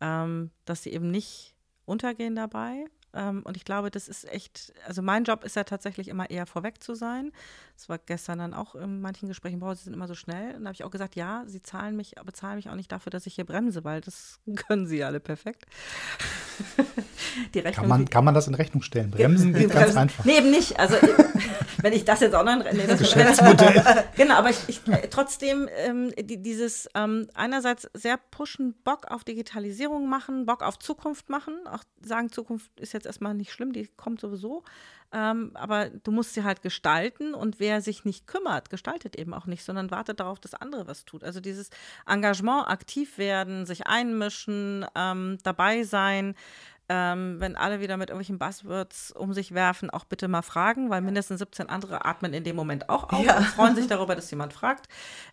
Speaker 3: Ähm, dass sie eben nicht untergehen dabei, ähm, und ich glaube, das ist echt, also mein Job ist ja tatsächlich immer eher vorweg zu sein. Das war gestern dann auch in manchen Gesprächen, boah, sie sind immer so schnell. Und da habe ich auch gesagt, ja, sie zahlen mich, aber zahlen mich auch nicht dafür, dass ich hier bremse, weil das [laughs] können sie alle perfekt. [laughs]
Speaker 2: die Rechnung, kann, man, kann man das in Rechnung stellen? Bremsen geht ganz einfach.
Speaker 3: Nee, eben nicht. Also [laughs] wenn ich das jetzt auch noch. Nee, das
Speaker 2: Geschäftsmodell.
Speaker 3: genau, aber ich, ich äh, trotzdem ähm, die, dieses ähm, einerseits sehr pushen, Bock auf Digitalisierung machen, Bock auf Zukunft machen. Auch sagen, Zukunft ist jetzt erstmal nicht schlimm, die kommt sowieso. Ähm, aber du musst sie halt gestalten und wer sich nicht kümmert, gestaltet eben auch nicht, sondern wartet darauf, dass andere was tut. Also dieses Engagement, aktiv werden, sich einmischen, ähm, dabei sein, ähm, wenn alle wieder mit irgendwelchen Buzzwords um sich werfen, auch bitte mal fragen, weil mindestens 17 andere atmen in dem Moment auch auf ja. und freuen sich [laughs] darüber, dass jemand fragt.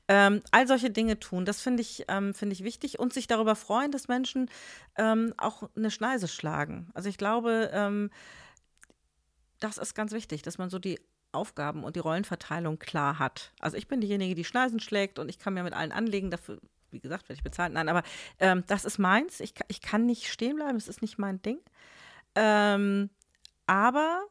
Speaker 3: Ähm, all solche Dinge tun, das finde ich, ähm, find ich wichtig und sich darüber freuen, dass Menschen ähm, auch eine Schneise schlagen. Also ich glaube, ähm, das ist ganz wichtig, dass man so die Aufgaben und die Rollenverteilung klar hat. Also ich bin diejenige, die Schneisen schlägt und ich kann mir mit allen anlegen, dafür wie gesagt, werde ich bezahlt. Nein, aber ähm, das ist meins. Ich, ich kann nicht stehen bleiben, es ist nicht mein Ding. Ähm, aber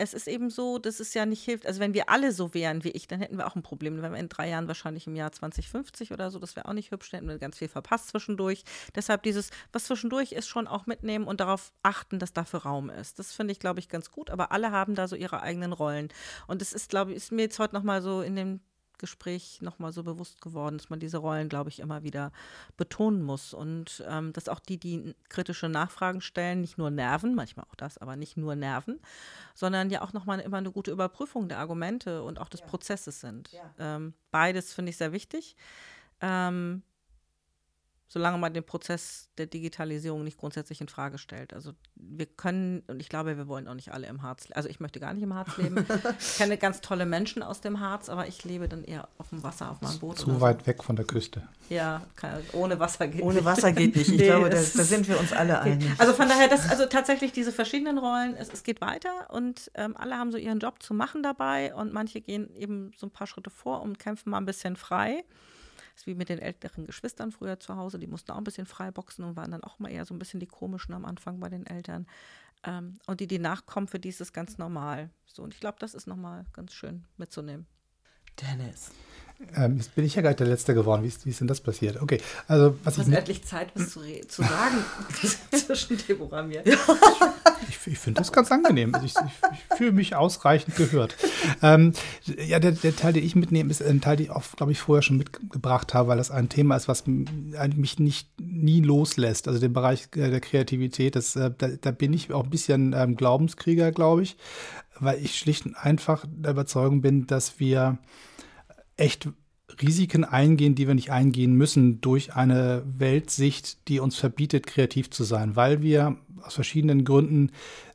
Speaker 3: es ist eben so, dass es ja nicht hilft. Also wenn wir alle so wären wie ich, dann hätten wir auch ein Problem. Dann wären wir in drei Jahren wahrscheinlich im Jahr 2050 oder so. Das wäre auch nicht hübsch. Dann hätten wir ganz viel verpasst zwischendurch. Deshalb dieses, was zwischendurch ist, schon auch mitnehmen und darauf achten, dass dafür Raum ist. Das finde ich, glaube ich, ganz gut. Aber alle haben da so ihre eigenen Rollen. Und es ist, glaube ich, ist mir jetzt heute nochmal so in dem Gespräch nochmal so bewusst geworden, dass man diese Rollen, glaube ich, immer wieder betonen muss. Und ähm, dass auch die, die kritische Nachfragen stellen, nicht nur nerven, manchmal auch das, aber nicht nur nerven, sondern ja auch nochmal immer eine gute Überprüfung der Argumente und auch des ja. Prozesses sind. Ja. Ähm, beides finde ich sehr wichtig. Ähm, solange man den Prozess der Digitalisierung nicht grundsätzlich in Frage stellt. Also wir können, und ich glaube, wir wollen auch nicht alle im Harz, leben. also ich möchte gar nicht im Harz leben. [laughs] ich kenne ganz tolle Menschen aus dem Harz, aber ich lebe dann eher auf dem Wasser, auf meinem Boot.
Speaker 2: Zu weit so. weg von der Küste.
Speaker 3: Ja, kann, ohne Wasser
Speaker 1: geht ohne nicht. Ohne Wasser geht nicht. Ich nee, glaube, da sind wir uns alle einig.
Speaker 3: Also von daher, das, also tatsächlich diese verschiedenen Rollen, es, es geht weiter und ähm, alle haben so ihren Job zu machen dabei und manche gehen eben so ein paar Schritte vor und kämpfen mal ein bisschen frei ist wie mit den älteren Geschwistern früher zu Hause, die mussten auch ein bisschen frei boxen und waren dann auch mal eher so ein bisschen die komischen am Anfang bei den Eltern. Ähm, und die, die nachkommen, für die ist es ganz normal. So, und ich glaube, das ist nochmal ganz schön mitzunehmen.
Speaker 1: Dennis.
Speaker 2: Ähm, jetzt bin ich ja gerade der Letzte geworden. Wie ist, wie ist denn das passiert? Okay, also
Speaker 3: was du hast ich. endlich Zeit, was zu, zu sagen [laughs] zwischen Deborah und mir.
Speaker 2: ich, ich finde das ganz angenehm. Also ich, ich, ich fühle mich ausreichend gehört. Ähm, ja, der, der, Teil, den ich mitnehme, ist ein Teil, den ich auch, glaube ich, vorher schon mitgebracht habe, weil das ein Thema ist, was mich nicht nie loslässt. Also den Bereich äh, der Kreativität, das, äh, da, da bin ich auch ein bisschen ähm, Glaubenskrieger, glaube ich, weil ich schlicht und einfach der Überzeugung bin, dass wir echt Risiken eingehen, die wir nicht eingehen müssen durch eine Weltsicht, die uns verbietet, kreativ zu sein, weil wir aus verschiedenen Gründen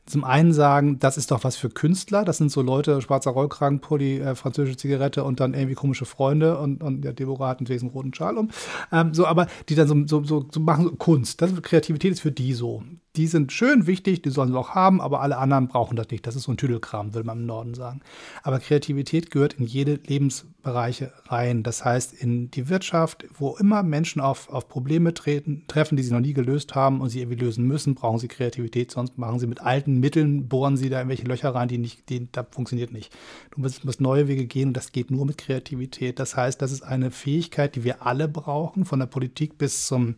Speaker 2: zum einen sagen, das ist doch was für Künstler, das sind so Leute, schwarzer Rollkragenpulli, äh, französische Zigarette und dann irgendwie komische Freunde und, und der Deborah hat einen roten Schal um. Ähm, so, aber die dann so, so, so, so machen, Kunst, das, Kreativität ist für die so die sind schön wichtig, die sollen sie auch haben, aber alle anderen brauchen das nicht. Das ist so ein Tüdelkram, würde man im Norden sagen. Aber Kreativität gehört in jede Lebensbereiche rein. Das heißt, in die Wirtschaft, wo immer Menschen auf, auf Probleme treten, treffen, die sie noch nie gelöst haben und sie irgendwie lösen müssen, brauchen sie Kreativität, sonst machen sie mit alten Mitteln, bohren sie da in welche Löcher rein, die nicht, die, da funktioniert nicht. Du musst, musst neue Wege gehen und das geht nur mit Kreativität. Das heißt, das ist eine Fähigkeit, die wir alle brauchen, von der Politik bis zum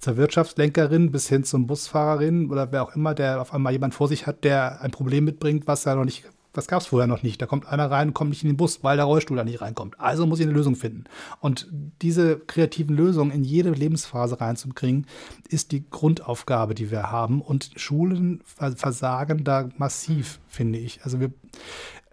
Speaker 2: zur Wirtschaftslenkerin bis hin zum Busfahrerin oder wer auch immer, der auf einmal jemand vor sich hat, der ein Problem mitbringt, was er noch nicht, was gab es vorher noch nicht. Da kommt einer rein und kommt nicht in den Bus, weil der Rollstuhl da nicht reinkommt. Also muss ich eine Lösung finden. Und diese kreativen Lösungen in jede Lebensphase reinzukriegen, ist die Grundaufgabe, die wir haben. Und Schulen versagen da massiv, finde ich. Also wir,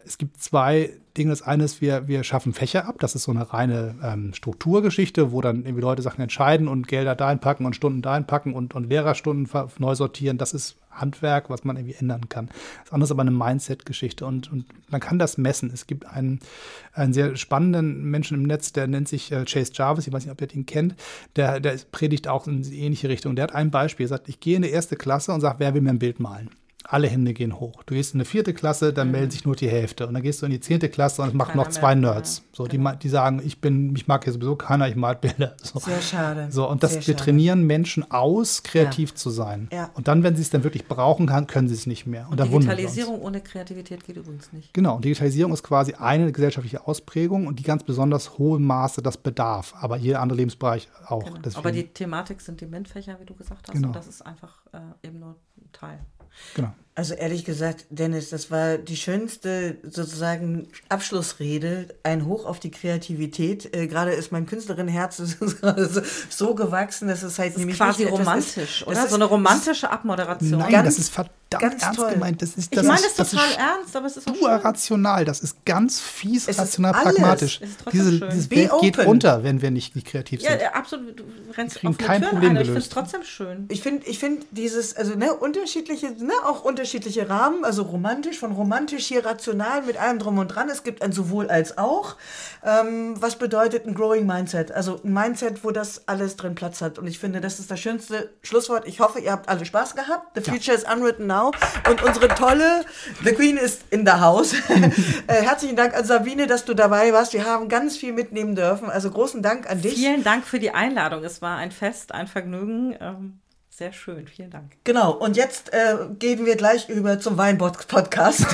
Speaker 2: es gibt zwei Dinge. Das eine ist, wir, wir schaffen Fächer ab. Das ist so eine reine ähm, Strukturgeschichte, wo dann irgendwie Leute Sachen entscheiden und Gelder da einpacken und Stunden da einpacken und, und Lehrerstunden neu sortieren. Das ist Handwerk, was man irgendwie ändern kann. Das andere ist aber eine Mindset-Geschichte und, und man kann das messen. Es gibt einen, einen sehr spannenden Menschen im Netz, der nennt sich äh, Chase Jarvis. Ich weiß nicht, ob ihr den kennt. Der, der predigt auch in ähnliche Richtung. Der hat ein Beispiel. Er sagt, ich gehe in die erste Klasse und sage, wer will mir ein Bild malen? Alle Hände gehen hoch. Du gehst in eine vierte Klasse, dann mhm. melden sich nur die Hälfte. Und dann gehst du in die zehnte Klasse und es machen noch zwei mehr. Nerds. So, genau. die, die sagen, ich bin, mich mag hier sowieso keiner, ich mal Bilder. [laughs] So.
Speaker 1: Sehr schade.
Speaker 2: So, und das,
Speaker 1: Sehr
Speaker 2: wir trainieren Menschen aus, kreativ
Speaker 1: ja.
Speaker 2: zu sein.
Speaker 1: Ja.
Speaker 2: Und dann, wenn sie es dann wirklich brauchen kann, können sie es nicht mehr. Und,
Speaker 3: und Digitalisierung ohne Kreativität geht übrigens nicht.
Speaker 2: Genau, und Digitalisierung ist quasi eine gesellschaftliche Ausprägung und die ganz besonders hohem Maße das Bedarf. Aber jeder andere Lebensbereich auch.
Speaker 3: Genau. Aber die Thematik sind die MINT-Fächer, wie du gesagt hast. Genau. Und das ist einfach äh, eben nur ein Teil.
Speaker 2: Genau.
Speaker 1: Also ehrlich gesagt, Dennis, das war die schönste sozusagen Abschlussrede, ein Hoch auf die Kreativität. Äh, gerade ist mein Künstlerinnenherz [laughs] so, so gewachsen, dass es halt
Speaker 3: das ist nämlich quasi romantisch, ist, oder? Ist, so eine romantische Abmoderation.
Speaker 2: Nein, das ist verdammt
Speaker 1: ganz
Speaker 2: ernst
Speaker 1: toll.
Speaker 2: gemeint. Das ist,
Speaker 3: Ich
Speaker 2: das
Speaker 3: meine
Speaker 2: ist,
Speaker 3: das
Speaker 2: das
Speaker 3: total
Speaker 2: ist
Speaker 3: ernst, aber es ist auch
Speaker 2: pur
Speaker 3: schön.
Speaker 2: rational. Das ist ganz fies,
Speaker 1: Es
Speaker 2: rational, pragmatisch.
Speaker 3: Es ist trotzdem
Speaker 2: Diese,
Speaker 3: schön.
Speaker 2: dieses
Speaker 1: Be
Speaker 2: Welt geht
Speaker 1: open.
Speaker 2: unter, wenn wir nicht, nicht kreativ
Speaker 3: Ja,
Speaker 2: sind.
Speaker 3: äh, absolut. Du rennst auf
Speaker 2: kein
Speaker 3: Türen
Speaker 2: Problem
Speaker 3: ein, aber ich finde es trotzdem schön.
Speaker 1: Ich finde, ich finde dieses, also ne, unterschiedliche, ne, auch unterschiedliche Rahmen, also romantisch, von romantisch hier rational mit allem drum und dran. Es gibt ein sowohl als auch. Ähm, was bedeutet ein Growing Mindset? Also ein Mindset, wo das alles drin Platz hat. Und ich finde, das ist das schönste Schlusswort. Ich hoffe, ihr habt alle Spaß gehabt. The future is unwritten now. Und unsere tolle The Queen ist in the house. [laughs] äh, herzlichen Dank an Sabine, dass du dabei warst. Wir haben ganz viel mitnehmen dürfen. Also großen Dank an dich.
Speaker 3: Vielen Dank für die Einladung. Es war ein Fest, ein Vergnügen. Sehr schön. Vielen Dank.
Speaker 1: Genau. Und jetzt äh, gehen wir gleich über zum Weinpodcast.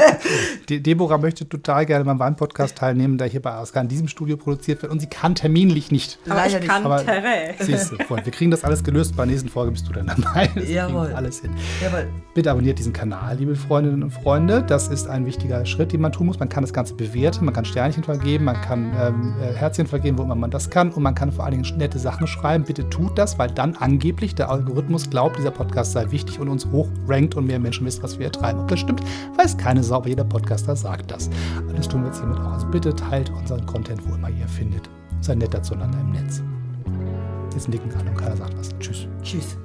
Speaker 1: [laughs]
Speaker 2: De Deborah möchte total gerne beim Wein-Podcast teilnehmen, der hier bei Aska in diesem Studio produziert wird. Und sie kann terminlich nicht.
Speaker 3: Aber
Speaker 1: Leider
Speaker 3: ich
Speaker 1: nicht,
Speaker 3: kann
Speaker 2: aber-
Speaker 3: Terrain.
Speaker 2: Siehst du, Freund, wir kriegen das alles gelöst. Bei der nächsten Folge bist du dann dabei. Das
Speaker 1: Jawohl.
Speaker 2: alles hin.
Speaker 1: Jawohl.
Speaker 2: Bitte abonniert diesen Kanal, liebe Freundinnen und Freunde. Das ist ein wichtiger Schritt, den man tun muss. Man kann das Ganze bewerten, man kann Sternchen vergeben, man kann ähm, äh, Herzchen vergeben, wo immer man das kann. Und man kann vor allen Dingen nette Sachen schreiben. Bitte tut das, weil dann angeblich der Algorithmus glaubt, dieser Podcast sei wichtig und uns hochrankt und mehr Menschen wissen, was wir hier treiben. Ob das stimmt, weiß keine Sau, aber jeder Podcaster sagt das. Das tun wir jetzt hiermit auch. Also bitte teilt unseren Content, wo immer ihr findet. Seid netter zueinander im Netz. Jetzt nicken alle und keiner sagt was.
Speaker 1: Tschüss.
Speaker 3: Tschüss.